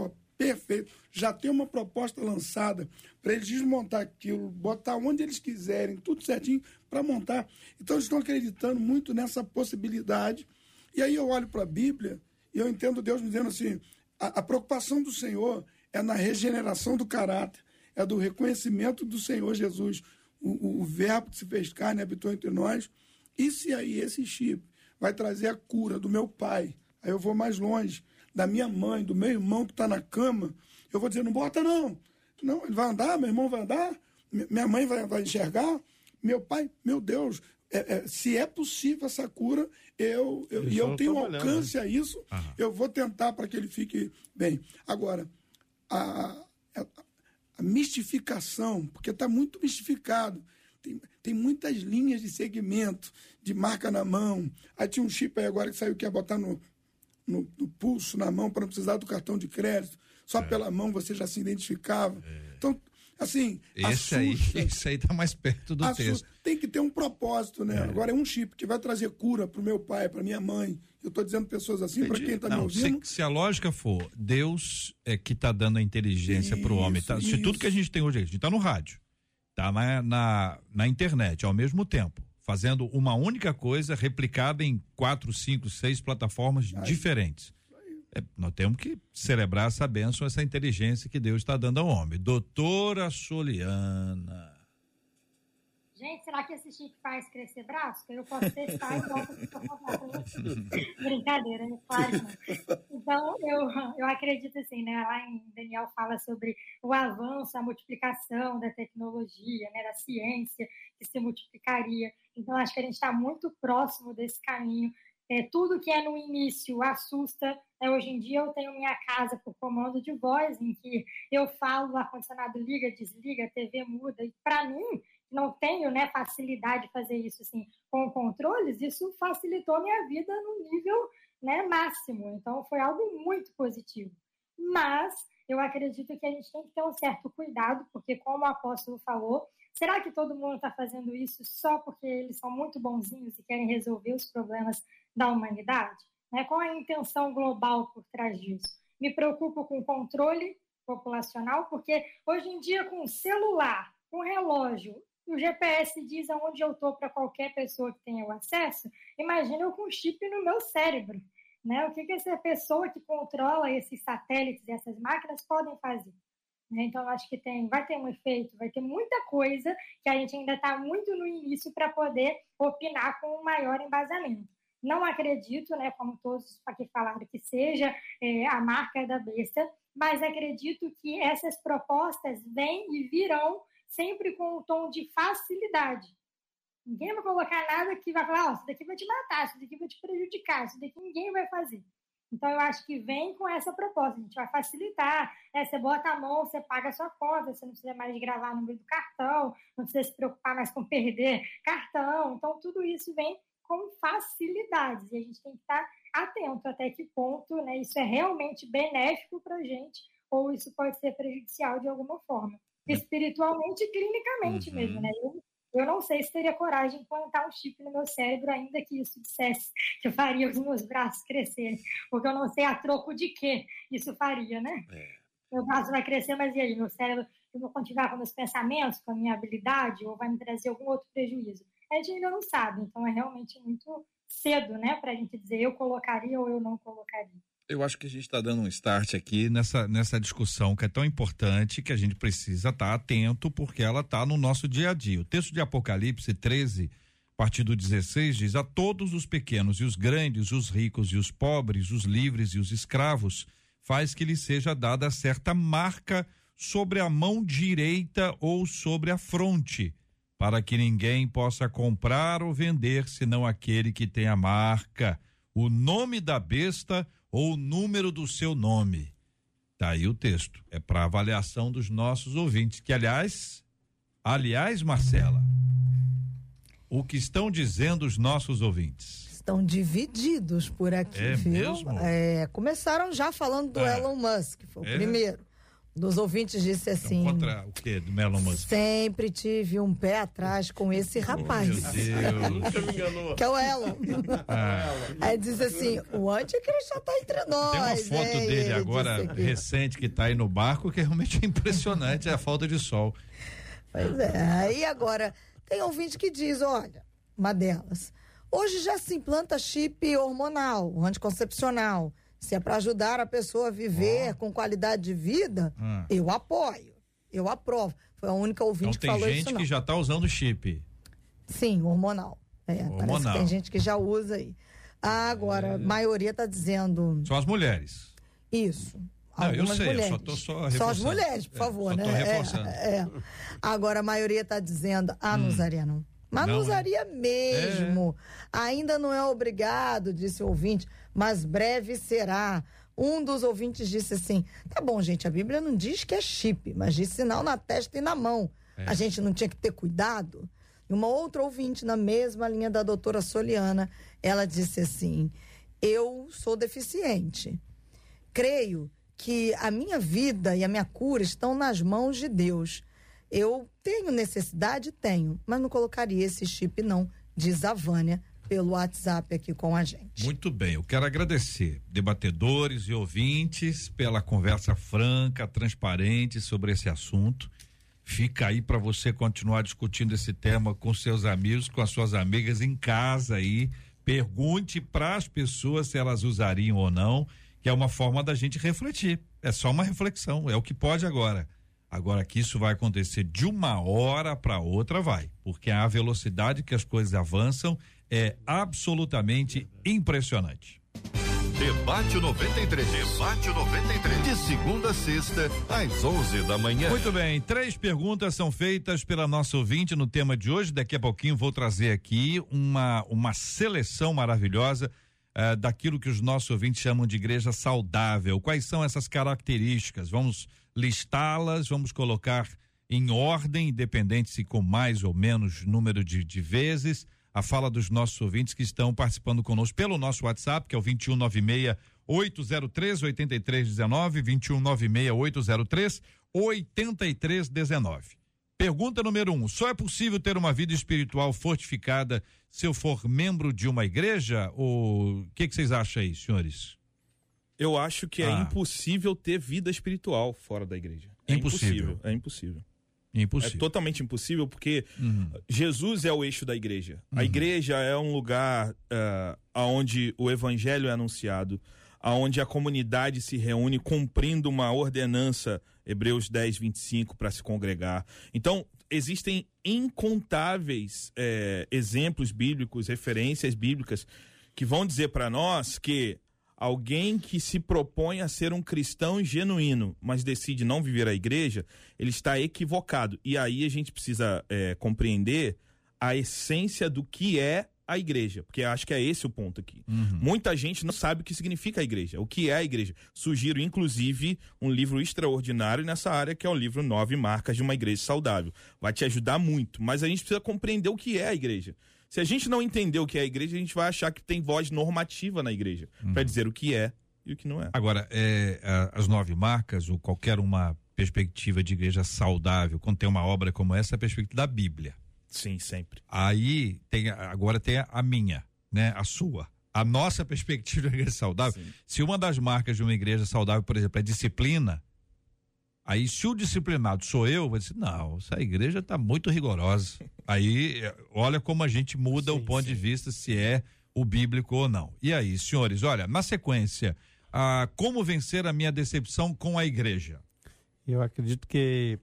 perfeito, já tem uma proposta lançada para eles desmontar aquilo, botar onde eles quiserem, tudo certinho para montar. Então eles estão acreditando muito nessa possibilidade. E aí eu olho para a Bíblia e eu entendo Deus me dizendo assim: a, a preocupação do Senhor é na regeneração do caráter, é do reconhecimento do Senhor Jesus, o, o, o verbo que se fez carne habitou entre nós. E se aí esse chip vai trazer a cura do meu pai, aí eu vou mais longe, da minha mãe, do meu irmão que está na cama, eu vou dizer, não bota não. Não, ele vai andar, meu irmão vai andar, minha mãe vai, vai enxergar, meu pai, meu Deus, é, é, se é possível essa cura, eu, eu e eu tenho alcance né? a isso, Aham. eu vou tentar para que ele fique bem. Agora, a, a, a mistificação, porque está muito mistificado. Tem, tem muitas linhas de segmento, de marca na mão. Aí tinha um chip aí agora que saiu que ia botar no, no, no pulso, na mão, para não precisar do cartão de crédito. Só é. pela mão você já se identificava. É. Então, Assim, esse aí, *laughs* esse aí tá mais perto do assusta. texto. Tem que ter um propósito, né? É. Agora é um chip que vai trazer cura para o meu pai, para minha mãe. Eu estou dizendo pessoas assim para quem está me ouvindo. Se, se, a lógica for Deus é que está dando a inteligência para o homem, tá? se tudo que a gente tem hoje, a gente está no rádio, está na, na, na internet ao mesmo tempo, fazendo uma única coisa replicada em quatro, cinco, seis plataformas Ai. diferentes é, nós temos que celebrar essa bênção, essa inteligência que Deus está dando ao homem. Doutora Soliana. Gente, será que esse chip faz crescer braço? Eu posso testar e volto Brincadeira, não faz. Não. Então, eu, eu acredito assim, né? Lá em Daniel fala sobre o avanço, a multiplicação da tecnologia, né? Da ciência que se multiplicaria. Então, acho que a gente está muito próximo desse caminho É, tudo que é no início assusta. Né? Hoje em dia eu tenho minha casa por comando de voz, em que eu falo, o ar-condicionado liga, desliga, a TV muda. E para mim, não tenho né, facilidade de fazer isso assim, com controles, isso facilitou minha vida no nível né, máximo. Então foi algo muito positivo. Mas eu acredito que a gente tem que ter um certo cuidado, porque, como o apóstolo falou, será que todo mundo está fazendo isso só porque eles são muito bonzinhos e querem resolver os problemas da humanidade? Né? Qual a intenção global por trás disso? Me preocupo com o controle populacional, porque hoje em dia, com celular, com relógio, o GPS diz aonde eu estou para qualquer pessoa que tenha o acesso, imagina eu com chip no meu cérebro. Né? O que, que essa pessoa que controla esses satélites e essas máquinas podem fazer? Né? Então, acho que tem, vai ter um efeito, vai ter muita coisa que a gente ainda está muito no início para poder opinar com um maior embasamento. Não acredito, né, como todos aqui falaram, que seja é, a marca da besta, mas acredito que essas propostas vêm e virão sempre com um tom de facilidade. Ninguém vai colocar nada que vai falar, oh, isso daqui vai te matar, isso daqui vai te prejudicar, isso daqui ninguém vai fazer. Então, eu acho que vem com essa proposta. A gente vai facilitar. Né? Você bota a mão, você paga a sua conta, você não precisa mais gravar no meio do cartão, não precisa se preocupar mais com perder cartão. Então, tudo isso vem com facilidades. E a gente tem que estar atento até que ponto né, isso é realmente benéfico para a gente ou isso pode ser prejudicial de alguma forma espiritualmente e clinicamente uhum. mesmo, né? Eu, eu não sei se teria coragem de implantar um chip no meu cérebro, ainda que isso dissesse que eu faria os meus braços crescerem, porque eu não sei a troco de que isso faria, né? É. Meu braço vai crescer, mas e aí? Meu cérebro, eu vou continuar com meus pensamentos, com a minha habilidade, ou vai me trazer algum outro prejuízo? A gente ainda não sabe, então é realmente muito cedo, né, para a gente dizer eu colocaria ou eu não colocaria. Eu acho que a gente está dando um start aqui nessa, nessa discussão que é tão importante que a gente precisa estar tá atento porque ela está no nosso dia a dia. O texto de Apocalipse 13, a partir do 16, diz: A todos os pequenos e os grandes, os ricos e os pobres, os livres e os escravos, faz que lhes seja dada certa marca sobre a mão direita ou sobre a fronte, para que ninguém possa comprar ou vender senão aquele que tem a marca, o nome da besta ou o número do seu nome. Tá aí o texto. É para avaliação dos nossos ouvintes, que aliás, aliás, Marcela, o que estão dizendo os nossos ouvintes? Estão divididos por aqui, é viu? Mesmo? É, começaram já falando do é. Elon Musk, foi o é. primeiro dos ouvintes disse então, assim. Então, contra o quê? Do Melon Musk? Sempre tive um pé atrás com esse rapaz. Oh, meu Deus. que é o Elon. Ah. Aí diz assim: o anticristo já está entre nós. Tem uma foto dele agora, recente, que está aí no barco, que é realmente *laughs* impressionante é a falta de sol. Pois é. Aí agora, tem ouvinte que diz: olha, uma delas. Hoje já se implanta chip hormonal, anticoncepcional. Se é para ajudar a pessoa a viver oh. com qualidade de vida, hum. eu apoio. Eu aprovo. Foi a única ouvinte então, que falou isso. Tem gente que já está usando chip. Sim, hormonal. É, hormonal. Tem gente que já usa aí. agora, é... a maioria está dizendo. São as mulheres. Isso. Não, eu sei, mulheres. eu só tô só reforçando. Só as mulheres, por é, favor, é, né? reforçando. É, é. Agora, a maioria está dizendo, ah, hum. não usaria não. Mas não, não usaria mesmo. É. Ainda não é obrigado, disse o ouvinte mas breve será. Um dos ouvintes disse assim: tá bom, gente, a Bíblia não diz que é chip, mas diz sinal na testa e na mão. É. A gente não tinha que ter cuidado? E uma outra ouvinte, na mesma linha da doutora Soliana, ela disse assim: eu sou deficiente. Creio que a minha vida e a minha cura estão nas mãos de Deus. Eu tenho necessidade? Tenho, mas não colocaria esse chip, não, diz a Vânia, pelo WhatsApp aqui com a gente. Muito bem, eu quero agradecer debatedores e ouvintes pela conversa franca, transparente sobre esse assunto. Fica aí para você continuar discutindo esse tema com seus amigos, com as suas amigas em casa aí. Pergunte para as pessoas se elas usariam ou não, que é uma forma da gente refletir. É só uma reflexão, é o que pode agora. Agora que isso vai acontecer de uma hora para outra, vai, porque a velocidade que as coisas avançam é absolutamente impressionante. Debate 93. Debate 93. De segunda a sexta, às 11 da manhã. Muito bem, três perguntas são feitas pela nossa ouvinte no tema de hoje. Daqui a pouquinho vou trazer aqui uma, uma seleção maravilhosa. uh, daquilo que os nossos ouvintes chamam de igreja saudável. Quais são essas características? Vamos listá-las, vamos colocar em ordem, independente se com mais ou menos número de, de vezes, a fala dos nossos ouvintes que estão participando conosco pelo nosso WhatsApp, que é o 2196 803 8319, 2196 803 8319. Pergunta número um: só é possível ter uma vida espiritual fortificada se eu for membro de uma igreja? Ou o que, que, vocês acham aí, senhores? Eu acho que é ah. impossível ter vida espiritual fora da igreja. É impossível. impossível. É impossível. Impossível. É totalmente impossível porque uhum. Jesus é o eixo da igreja. Uhum. A igreja é um lugar uh, onde o evangelho é anunciado, aonde a comunidade se reúne cumprindo uma ordenança Hebreus 10, 25, para se congregar. Então, existem incontáveis é, exemplos bíblicos, referências bíblicas, que vão dizer para nós que alguém que se propõe a ser um cristão genuíno, mas decide não viver a igreja, ele está equivocado. E aí a gente precisa é, compreender a essência do que é a igreja, porque acho que é esse o ponto aqui. Uhum. Muita gente não sabe o que significa a igreja, o que é a igreja. Sugiro, inclusive, um livro extraordinário nessa área, que é o livro Nove Marcas de uma Igreja Saudável. Vai te ajudar muito, mas a gente precisa compreender o que é a igreja. Se a gente não entender o que é a igreja, a gente vai achar que tem voz normativa na igreja, uhum. para dizer o que é e o que não é. Agora, é, as nove marcas, ou qualquer uma perspectiva de igreja saudável, quando tem uma obra como essa, é a perspectiva da Bíblia. Sim, sempre. Aí tem agora tem a minha, né? A sua. A nossa *laughs* perspectiva de igreja saudável. Sim. Se uma das marcas de uma igreja saudável, por exemplo, é disciplina, aí se o disciplinado sou eu, vou dizer, não, essa igreja está muito rigorosa. *laughs* aí olha como a gente muda sim, o ponto sim. de vista se é o bíblico ou não. E aí, senhores, olha, na sequência, ah, como vencer a minha decepção com a igreja? Eu acredito que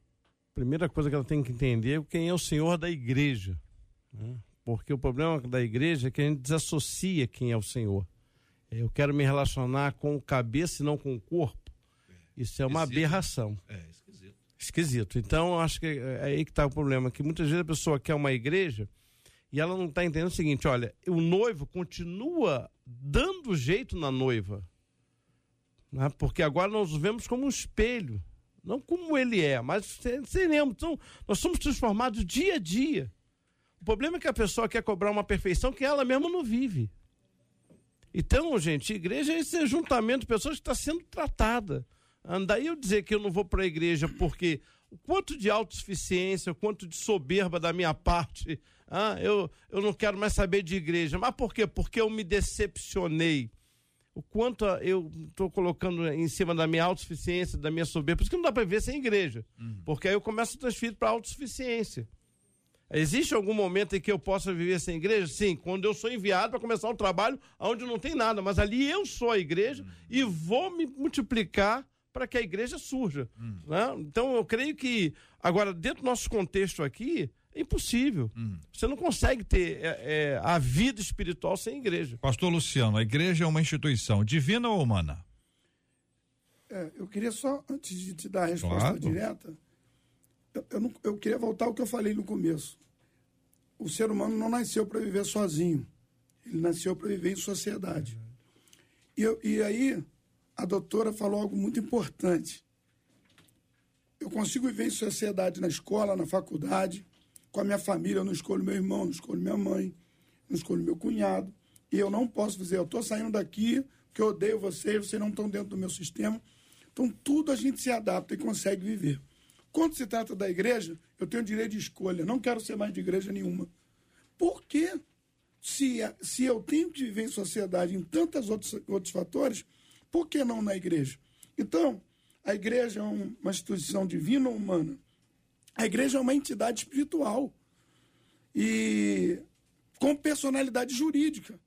primeira coisa que ela tem que entender é quem é o senhor da igreja. Né? Porque o problema da igreja é que a gente desassocia quem é o senhor. Eu quero me relacionar com o cabeça e não com o corpo. Isso é uma esquisito. aberração. É, esquisito. Esquisito. Então, acho que é aí que está o problema, que muitas vezes a pessoa quer uma igreja e ela não está entendendo o seguinte, olha, o noivo continua dando jeito na noiva. Né? Porque agora nós o vemos como um espelho não como ele é, mas seremos. Então, nós somos transformados dia a dia. O problema é que a pessoa quer cobrar uma perfeição que ela mesma não vive. Então, gente, igreja é esse ajuntamento de pessoas que está sendo tratada. Daí eu dizer que eu não vou para a igreja porque o quanto de autossuficiência, o quanto de soberba da minha parte, ah, eu, eu não quero mais saber de igreja. Mas por quê? Porque eu me decepcionei o quanto eu estou colocando em cima da minha autossuficiência, da minha soberba. Por isso que não dá para ver sem igreja. Uhum. Porque aí eu começo a transferir para a autossuficiência. Existe algum momento em que eu possa viver sem igreja? Sim, quando eu sou enviado para começar um trabalho onde não tem nada, mas ali eu sou a igreja uhum. e vou me multiplicar para que a igreja surja. Uhum. Né? Então eu creio que, agora, dentro do nosso contexto aqui, é impossível. Hum. Você não consegue ter é, é, a vida espiritual sem igreja. Pastor Luciano, a igreja é uma instituição divina ou humana? É, eu queria só, antes de te dar a resposta claro. direta, eu, eu, não, eu, queria voltar ao que eu falei no começo. O ser humano não nasceu para viver sozinho. Ele nasceu para viver em sociedade. E, eu, e aí, a doutora falou algo muito importante. Eu consigo viver em sociedade na escola, na faculdade, com a minha família, eu não escolho meu irmão, não escolho minha mãe, não escolho meu cunhado. E eu não posso dizer, eu estou saindo daqui porque eu odeio vocês, vocês não estão dentro do meu sistema. Então, tudo a gente se adapta e consegue viver. Quando se trata da igreja, eu tenho direito de escolha, não quero ser mais de igreja nenhuma. Por quê? Se, se eu tenho que viver em sociedade em tantos outros, outros fatores, por que não na igreja? Então, a igreja é uma instituição divina ou humana? A igreja é uma entidade espiritual e com personalidade jurídica,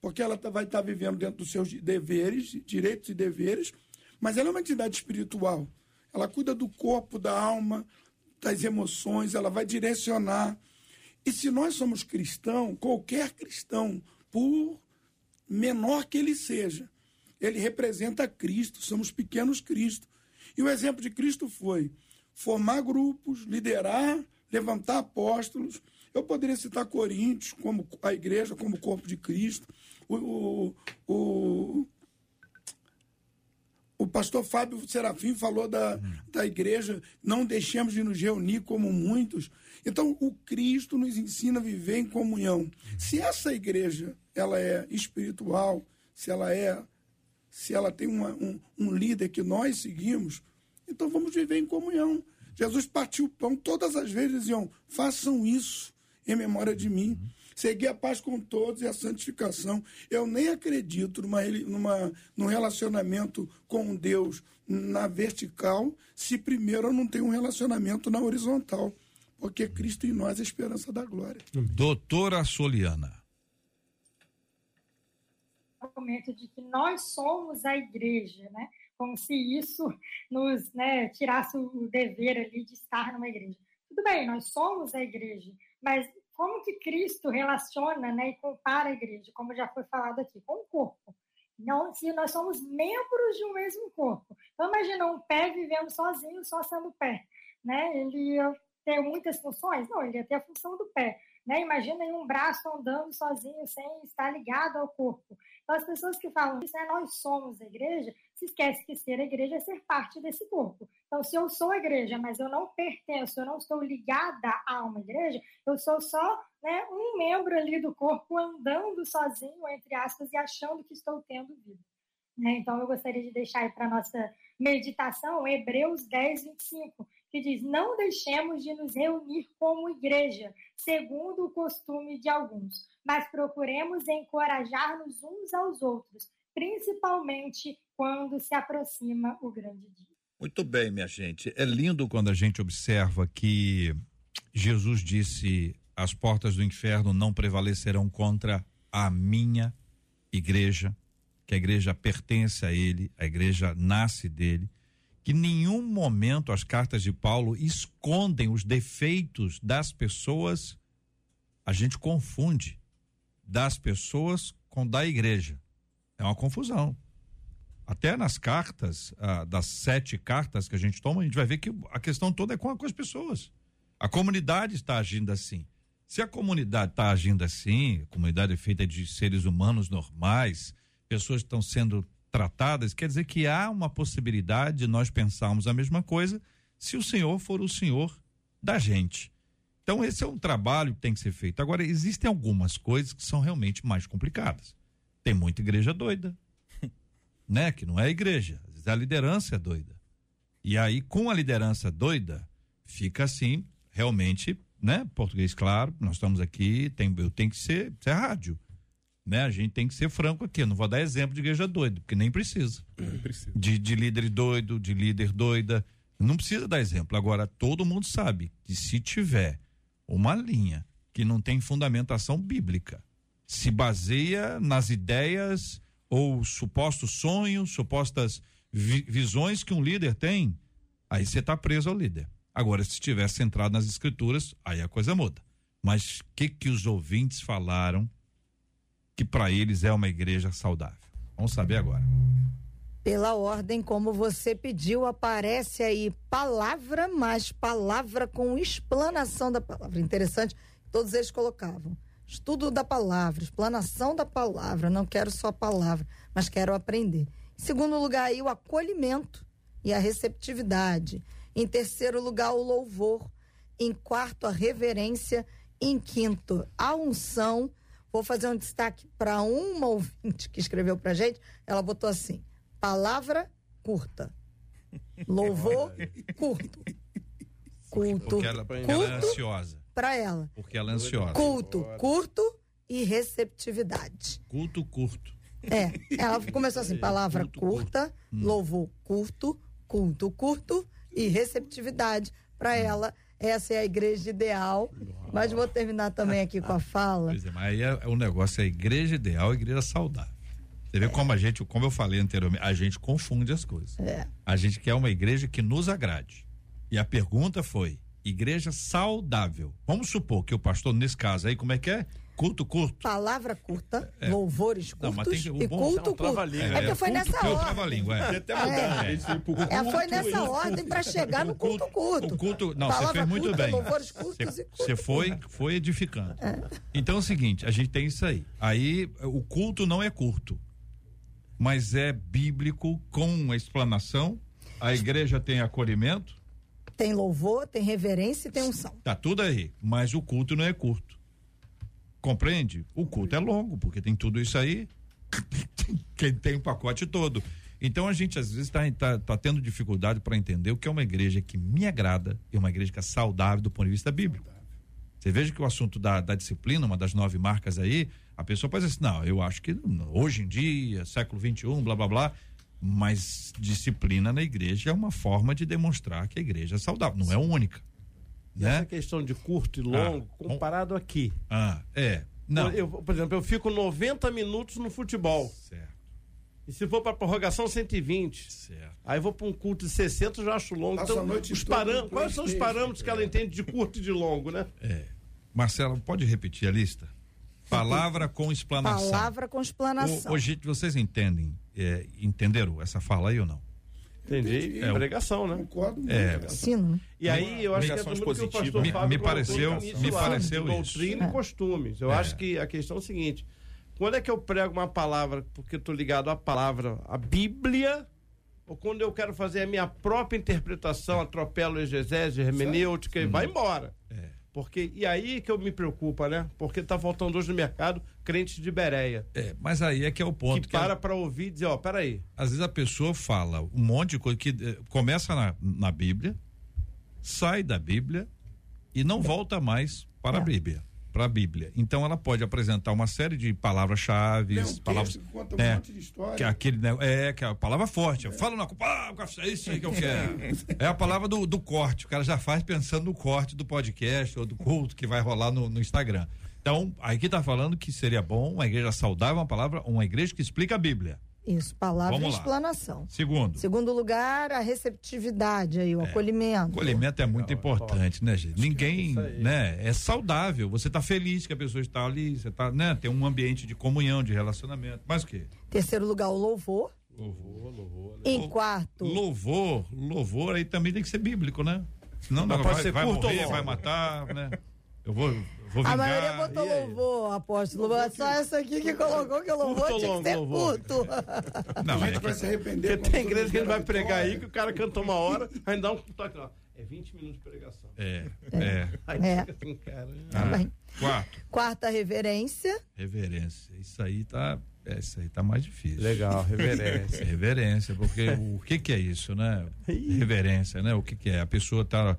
porque ela tá, vai estar tá vivendo dentro dos seus deveres, direitos e deveres, mas ela é uma entidade espiritual. Ela cuida do corpo, da alma, das emoções, ela vai direcionar. E se nós somos cristãos, qualquer cristão, por menor que ele seja, ele representa Cristo, somos pequenos Cristo. E o exemplo de Cristo foi formar grupos, liderar, levantar apóstolos. Eu poderia citar Coríntios como a igreja, como o corpo de Cristo, o, o, o, o pastor Fábio Serafim falou da, da igreja, não deixemos de nos reunir como muitos. Então, o Cristo nos ensina a viver em comunhão. Se essa igreja ela é espiritual, se ela é, se ela tem uma, um, um líder que nós seguimos, então vamos viver em comunhão. Jesus partiu o pão todas as vezes diziam: façam isso em memória de mim. Segui a paz com todos e a santificação. Eu nem acredito numa, numa, num relacionamento com Deus na vertical, se primeiro eu não tenho um relacionamento na horizontal. Porque Cristo em nós é a esperança da glória. Doutora Soliana. Argumento de que nós somos a igreja, né? Como se isso nos né, tirasse o dever ali de estar numa igreja. Tudo bem, nós somos a igreja, mas como que Cristo relaciona né, e compara a igreja, como já foi falado aqui, com o corpo? Não, se nós somos membros de um mesmo corpo. Então, imagina um pé vivendo sozinho, só sendo pé. Né? Ele ia ter muitas funções? Não, ele ia ter a função do pé. Né? Imagina um braço andando sozinho sem estar ligado ao corpo. Então, as pessoas que falam isso, né, nós somos a igreja, se esquece que ser a igreja é ser parte desse corpo. Então, se eu sou a igreja, mas eu não pertenço, eu não estou ligada a uma igreja, eu sou só né, um membro ali do corpo andando sozinho, entre aspas, e achando que estou tendo vida. Né? Então, eu gostaria de deixar aí para nossa meditação Hebreus 10, 25 que diz: Não deixemos de nos reunir como igreja, segundo o costume de alguns, mas procuremos encorajar-nos uns aos outros, principalmente quando se aproxima o grande dia. Muito bem, minha gente. É lindo quando a gente observa que Jesus disse: As portas do inferno não prevalecerão contra a minha igreja, que a igreja pertence a ele, a igreja nasce dele que nenhum momento as cartas de Paulo escondem os defeitos das pessoas. A gente confunde das pessoas com da igreja. É uma confusão. Até nas cartas, ah, das sete cartas que a gente toma, a gente vai ver que a questão toda é com, com as pessoas. A comunidade está agindo assim. Se a comunidade está agindo assim, a comunidade é feita de seres humanos normais, pessoas estão sendo tratadas, quer dizer que há uma possibilidade de nós pensarmos a mesma coisa se o Senhor for o Senhor da gente. Então, esse é um trabalho que tem que ser feito. Agora, existem algumas coisas que são realmente mais complicadas. Tem muita igreja doida, *laughs* né? Que não é igreja, às vezes a liderança é doida. E aí, com a liderança doida, fica assim, realmente, né? Português claro, nós estamos aqui, tem, eu tenho que ser, ser rádio né? A gente tem que ser franco aqui. Eu não vou dar exemplo de igreja doida, porque nem precisa. Nem precisa. De, de líder doido, de líder doida. Não precisa dar exemplo. Agora, todo mundo sabe que se tiver uma linha que não tem fundamentação bíblica, se baseia nas ideias ou supostos sonhos, supostas vi visões que um líder tem, aí você está preso ao líder. Agora, se estiver centrado nas escrituras, aí a coisa muda. Mas o que que os ouvintes falaram que para eles é uma igreja saudável? Vamos saber agora. Pela ordem como você pediu, aparece aí palavra mais palavra com explanação da palavra. Interessante, todos eles colocavam. Estudo da palavra, explanação da palavra. Não quero só palavra, mas quero aprender. Em segundo lugar, aí, o acolhimento e a receptividade. Em terceiro lugar, o louvor. Em quarto, a reverência. Em quinto, a unção. Vou fazer um destaque para uma ouvinte que escreveu para gente. Ela botou assim: palavra curta, louvor curto, culto porque ela, porque ela é ansiosa. Para ela. Porque ela é ansiosa. Culto curto e receptividade. Culto curto. É, ela começou assim: palavra culto, curta, curto. Hum. louvor curto, culto curto e receptividade. Para hum. ela essa é a igreja ideal. Mas vou terminar também aqui com a fala. Pois é, mas aí é, o negócio é a igreja ideal, a igreja saudável. Você vê é. como a gente, como eu falei anteriormente, a gente confunde as coisas. É. A gente quer uma igreja que nos agrade. E a pergunta foi: igreja saudável. Vamos supor que o pastor, nesse caso aí, como é que é? Culto curto. Palavra curta, louvores Não, mas curtos tem que- o e bom- culto Isso é um curto. trava-língua. É que foi nessa ordem. é. Até mudar. É. Pro É, foi nessa ordem para chegar no culto curto. O culto, não, você fez muito curta, bem. Louvores curtos Você e culto você foi, foi edificando. Então é o seguinte, a gente tem isso aí. Aí o culto não é curto, mas é bíblico com explanação. A igreja tem acolhimento, Tem louvor, tem reverência e tem unção. tá tudo aí, mas o culto não é curto. Compreende? O culto é longo, porque tem tudo isso aí. *laughs* Quem tem o pacote todo. Então a gente às vezes está tá, tá tendo dificuldade para entender o que é uma igreja que me agrada e uma igreja que é saudável do ponto de vista bíblico. Você veja que o assunto da, da disciplina, uma das nove marcas aí, a pessoa dizer assim, não, eu acho que hoje em dia, século XXI, blá blá blá, mas disciplina na igreja é uma forma de demonstrar que a igreja é saudável, não é única. E essa Né? questão de curto e longo, Ah, comparado aqui. Ah, é. Não. Eu, por exemplo, eu fico 90 minutos no futebol. Certo, E se for para prorrogação, 120. certo. Aí vou para um culto de 60, eu já acho longo. Passa Então, noite os no quais são os parâmetros que ela entende de curto e de longo, né? É. Marcelo, pode repetir a lista? Palavra com explanação. Palavra com explanação. Gente, vocês entendem, é, entenderam essa fala aí ou não? Entendi. Entendi. É pregação, né? Concordo. É. Ensino, né? E aí eu acho que é tudo que o pastor Me- Fábio me pareceu- me lá, pareceu de isso. doutrina e costumes. Eu É. acho que a questão é o seguinte: quando é que eu prego uma palavra porque eu estou ligado à palavra, à Bíblia, ou quando eu quero fazer a minha própria interpretação, atropelo exegese, hermenêutica e vai embora. É. Porque, e aí que eu me preocupa, né? Porque tá faltando hoje no mercado crentes de Bereia. É, mas aí é que é o ponto. que que é- para para ouvir e dizer, ó, peraí. às vezes a pessoa fala um monte de coisa que eh, começa na, na Bíblia, sai da Bíblia e não volta mais para a É. Bíblia. Para a Bíblia. Então ela pode apresentar uma série de palavras-chave, um palavras. que conta um né, monte de história. que é aquele, né, é, que é a palavra forte. Fala na ah, é isso aí que eu quero. É a palavra do, do corte. O cara já faz pensando no corte do podcast ou do culto que vai rolar no, no Instagram. Então, aqui está falando que seria bom uma igreja saudável, uma palavra, uma igreja que explica a Bíblia. Isso, palavra Vamos e lá. explanação. Segundo, Segundo lugar, a receptividade aí, o acolhimento. acolhimento é muito importante, né, gente? Ninguém, isso aí. né? É saudável. Você está feliz que a pessoa está ali, você tá, né? Tem um ambiente de comunhão, de relacionamento. Mas o quê? Terceiro lugar, o louvor. Louvor, louvor. Em quarto, Louvor, louvor aí também tem que ser bíblico, né? Senão Mas não, pode vai, ser vai curto morrer, vai matar, né? Eu vou, vou vingar. a maioria botou louvor, apóstolo. É só essa aqui que colocou que louvor Curto tinha que ser louvor? curto. Não, A é gente vai que, se arrepender. Porque tem igreja que ele vai mundo pregar aí, que o cara canta uma hora, aí dá um toque lá. É 20 minutos de pregação. é, é. Aí É. fica assim, cara. Tá bem. Quarto, Quarta, reverência. reverência. Isso aí tá, é, isso aí tá mais difícil. Legal, *laughs* reverência. Reverência, porque o que que é isso, né? Reverência, né? O que que é? A pessoa tá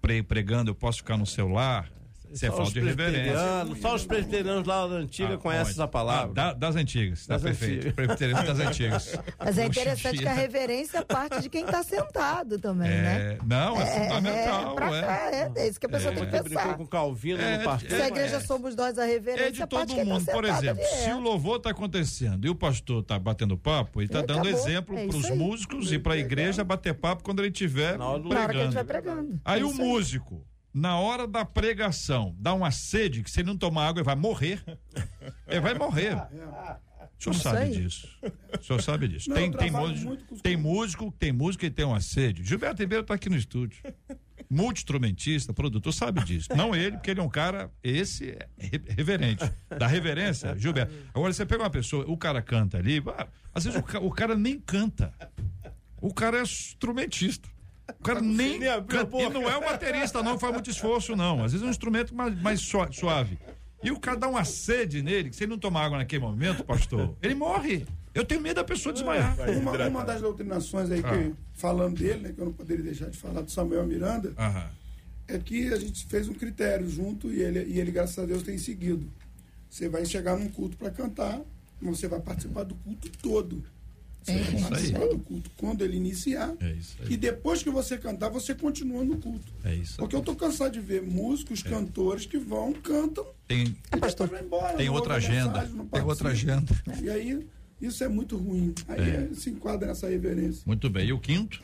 pre- pregando, eu posso ficar no celular? Isso é Só falta os de reverência. Só os presbiterianos lá da antiga Ah, conhecem onde? essa palavra. Ah, da- das antigas, tá Das perfeito. antigas. Presbiteriano das antigas. *laughs* Mas é interessante dia- que a reverência parte de quem está sentado também, né? É, não, é, fundamental. pra é. cá, é, é isso que a pessoa tem que que brincou pensar. com Calvino É, no pastor. Se a igreja é. somos nós a reverência, É de parte todo tá mundo. Por sentado exemplo, ali, é. se o louvor está acontecendo e o pastor está batendo papo, ele está E dando acabou. exemplo É para os músicos e para a igreja bater papo quando ele estiver a pregando. vai pregando. Aí É o músico, na hora da pregação, dá uma sede que se ele não tomar água, ele vai morrer. *laughs* Ele vai morrer. O senhor sabe disso. O senhor sabe disso. Não, tem, tem, músico, tem músico, tem músico que tem uma sede. Gilberto Ribeiro está aqui no estúdio. Multi-instrumentista, produtor, sabe disso. Não ele, porque ele é um cara, esse é re- reverente. Da reverência, Gilberto. Agora, você pega uma pessoa, o cara canta ali, ah, às vezes o, o cara nem canta. O cara é instrumentista. O cara nem Nem abriu a canta. E não é um baterista, não faz muito esforço, não. Às vezes é um instrumento mais, mais sua- suave. E o cara dá uma sede nele, que se ele não tomar água naquele momento, pastor, ele morre. Eu tenho medo da pessoa desmaiar. Uma, uma das doutrinações aí, que, Ah. falando dele, né, que eu não poderia deixar de falar do Samuel Miranda, Aham. é que a gente fez um critério junto e ele, e ele graças a Deus, tem seguido. Você vai chegar num culto para cantar, mas você vai participar do culto todo. Você do culto quando ele iniciar. É isso aí. E depois que você cantar, você continua no culto. É isso aí. Porque eu tô cansado de ver músicos, cantores que vão, cantam Tem, e vai embora. tem outra agenda. mensagem, Tem outra agenda. E aí, isso é muito ruim. Aí É. é, se enquadra nessa reverência. Muito bem. E o quinto?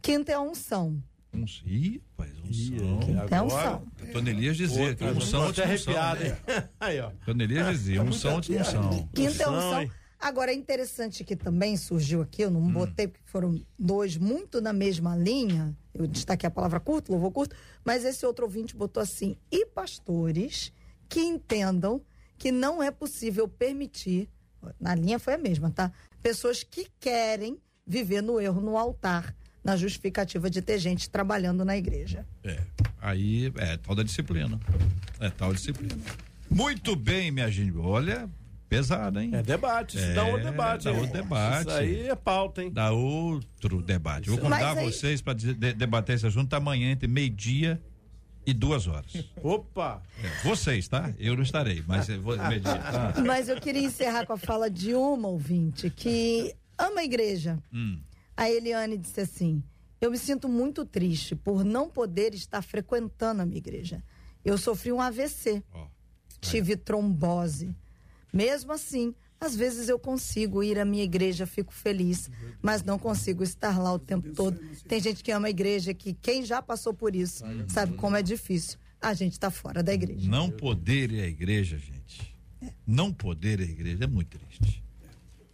Quinta é a unção. Um, ih, rapaz, unção. Então são. Antônio Elias dizia que unção até antes de unção. arrepiado, né? hein? *laughs* Aí, ó. Antônio Elias dizia, unção antes de unção. Quinta é Unção, unção. Agora é interessante que também surgiu aqui, eu não Hum. botei porque foram dois muito na mesma linha. Eu destaquei a palavra curto, louvor curto, mas esse outro ouvinte botou assim: e pastores que entendam que não é possível permitir, na linha foi a mesma, tá? Pessoas que querem viver no erro no altar, na justificativa de ter gente trabalhando na igreja. É, aí é tal da disciplina. É tal disciplina. Muito bem, minha gente. Olha, pesado, hein? É debate, isso dá É, outro debate. dá outro debate. Isso aí é pauta, hein? Dá outro debate. Vou convidar aí- vocês para debater esse assunto amanhã entre meio-dia e duas horas. Opa! É, vocês, tá? Eu não estarei, mas eu vou *laughs* meio-dia. tá? Mas eu queria encerrar com a fala de uma ouvinte que ama a igreja. Hum. A Eliane disse assim: Eu me sinto muito triste por não poder estar frequentando a minha igreja. Eu sofri um AVC, Ó, tive trombose. Mesmo assim, às vezes eu consigo ir à minha igreja, fico feliz, mas não consigo estar lá o tempo todo. Tem gente que ama a igreja, que quem já passou por isso sabe como é difícil. A gente está fora da igreja. não poder ir à igreja, gente. Não poder ir à igreja é muito triste.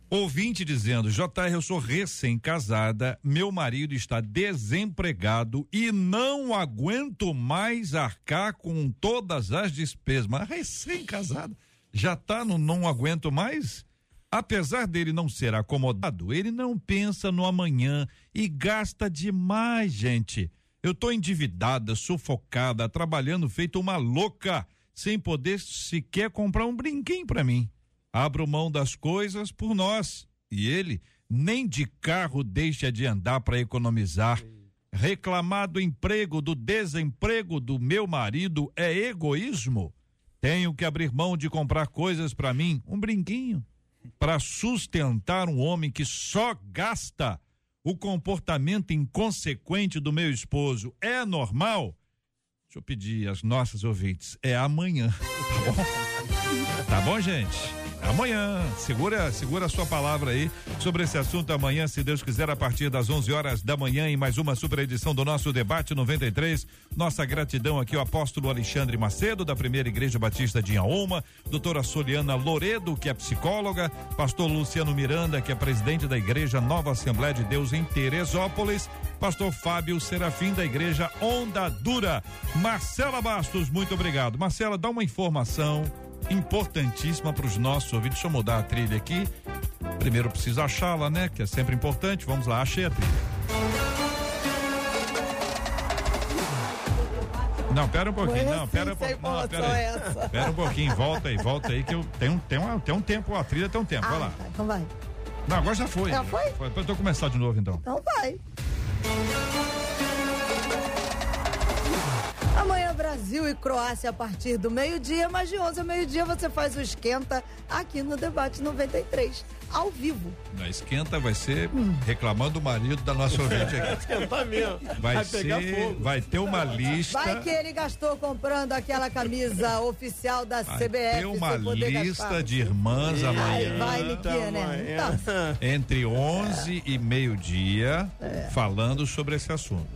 Ouvinte dizendo, JR, eu sou recém-casada, meu marido está desempregado e não aguento mais arcar com todas as despesas. Mas recém-casado, já tá no não aguento mais? Apesar dele não ser acomodado, ele não pensa no amanhã e gasta demais, gente. Eu tô endividada, sufocada, trabalhando feito uma louca, sem poder sequer comprar um brinquinho para mim. Abro mão das coisas por nós. E ele nem de carro deixa de andar para economizar. Reclamar do emprego, do desemprego do meu marido é egoísmo? Tenho que abrir mão de comprar coisas para mim, um brinquinho, para sustentar um homem que só gasta. O comportamento inconsequente do meu esposo é normal? Deixa eu pedir às nossas ouvintes, é amanhã, *laughs* tá bom? Tá bom, gente? Amanhã, segura, segura a sua palavra aí sobre esse assunto amanhã, se Deus quiser, a partir das 11 horas da manhã, em mais uma super edição do nosso debate 93. Nossa gratidão aqui ao apóstolo Alexandre Macedo, da Primeira Igreja Batista de Inhaúma, doutora Soliana Loredo, que é psicóloga, pastor Luciano Miranda, que é presidente da Igreja Nova Assembleia de Deus em Teresópolis, pastor Fábio Serafim, da Igreja Onda Dura. Marcela Bastos, muito obrigado. Marcela, dá uma informação importantíssima para os nossos ouvintes. Deixa eu mudar a trilha aqui. Primeiro preciso achá-la, né? Que é sempre importante. Vamos lá, achei a trilha. Não, pera um pouquinho, não, pera um Sem pouquinho. Não, pera aí. essa. *laughs* Pera um pouquinho, volta aí, volta aí, que eu tenho, tenho, tem um tempo, a trilha tem um tempo, vai Ah, lá. tá, então vai. Não, agora já foi. Já foi? Depois eu começar de novo então. Então vai. Brasil e Croácia a partir do meio-dia, mas de 11 ao meio-dia você faz o esquenta aqui no Debate 93, ao vivo. Na esquenta vai ser Hum. reclamando do marido da nossa ouvinte aqui. *laughs* Esquentar mesmo. Vai, Vai pegar ser, fogo. vai ter uma lista. Vai que ele gastou comprando aquela camisa *laughs* oficial da Vai CBF. ter uma lista gastar. de irmãs Ai, amanhã. vai, Niquinha, né? Então, *laughs* Entre 11 e meio-dia, falando sobre esse assunto.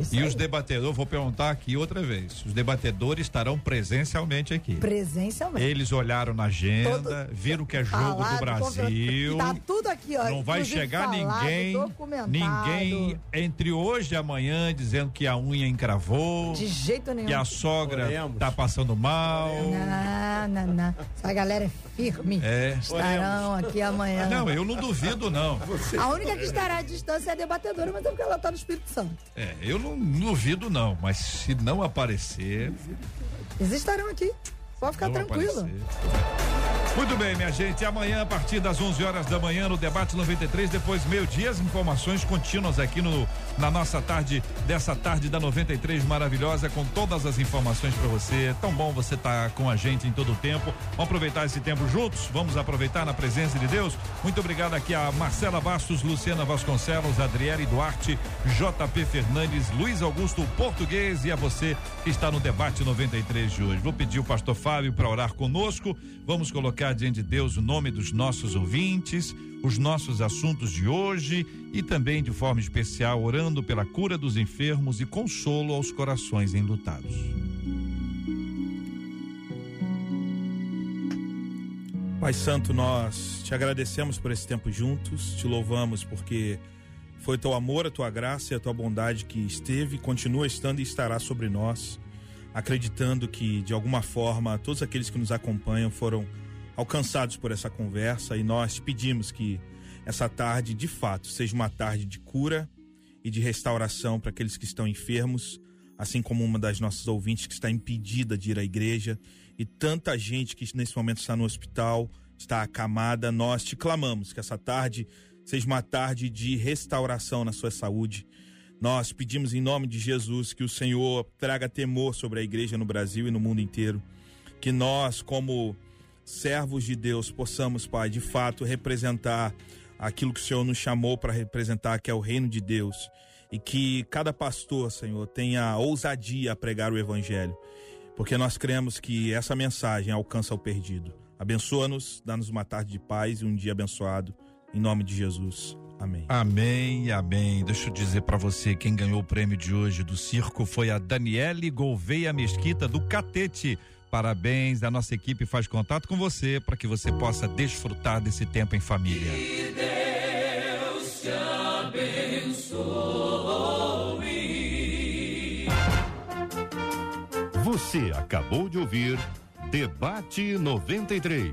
isso E aí. os debatedores, vou perguntar aqui outra vez: os debatedores estarão presencialmente aqui. presencialmente. Eles olharam na agenda, Todo- viram que é jogo do Brasil. Tá tudo aqui, ó. Não vai chegar falado, ninguém, ninguém entre hoje e amanhã dizendo que a unha encravou, De jeito nenhum. que a sogra Oremos. tá passando mal. Não, não, não. Essa galera é firme. É. Estarão aqui amanhã. Não, eu não duvido não. A única que estará à distância é a debatedora, mas é porque ela tá no Espírito Santo. É, eu não duvido não, mas se não aparecer, Eles estarão aqui. Pode ficar tranquilo. Muito bem, minha gente. Amanhã, a partir das 11 horas da manhã, no Debate 93, depois meio-dia, as informações contínuas aqui no, na nossa tarde, dessa tarde da 93 maravilhosa, com todas as informações para você. É tão bom você estar com a gente em todo o tempo. Vamos aproveitar esse tempo juntos? Vamos aproveitar na presença de Deus? Muito obrigado aqui a Marcela Bastos, Luciana Vasconcelos, Adriele Duarte, JP Fernandes, Luiz Augusto Português e a você que está no Debate 93 de hoje. Vou pedir o pastor Fábio para orar conosco. Vamos colocar colocar diante de Deus o nome dos nossos ouvintes, os nossos assuntos de hoje e também de forma especial orando pela cura dos enfermos e consolo aos corações enlutados. Pai Santo, nós te agradecemos por esse tempo juntos, te louvamos porque foi teu amor, a tua graça e a tua bondade que esteve, continua estando e estará sobre nós, acreditando que de alguma forma todos aqueles que nos acompanham foram alcançados por essa conversa e nós pedimos que essa tarde, de fato, seja uma tarde de cura e de restauração para aqueles que estão enfermos, assim como uma das nossas ouvintes que está impedida de ir à igreja e tanta gente que nesse momento está no hospital, está acamada, nós te clamamos que essa tarde seja uma tarde de restauração na sua saúde. Nós pedimos em nome de Jesus que o Senhor traga temor sobre a igreja no Brasil e no mundo inteiro. Que nós, como servos de Deus, possamos, Pai, de fato representar aquilo que o Senhor nos chamou para representar, que é o reino de Deus. E que cada pastor, Senhor, tenha ousadia a pregar o Evangelho porque nós cremos que essa mensagem alcança o perdido. Abençoa-nos, dá-nos uma tarde de paz e um dia abençoado. Em nome de Jesus. Amém. Amém, amém. Deixa eu dizer para você, quem ganhou o prêmio de hoje do circo foi a Daniele Gouveia Mesquita do Catete. Parabéns, a nossa equipe faz contato com você para que você possa desfrutar desse tempo em família. Que Deus te abençoe. Você acabou de ouvir Debate 93.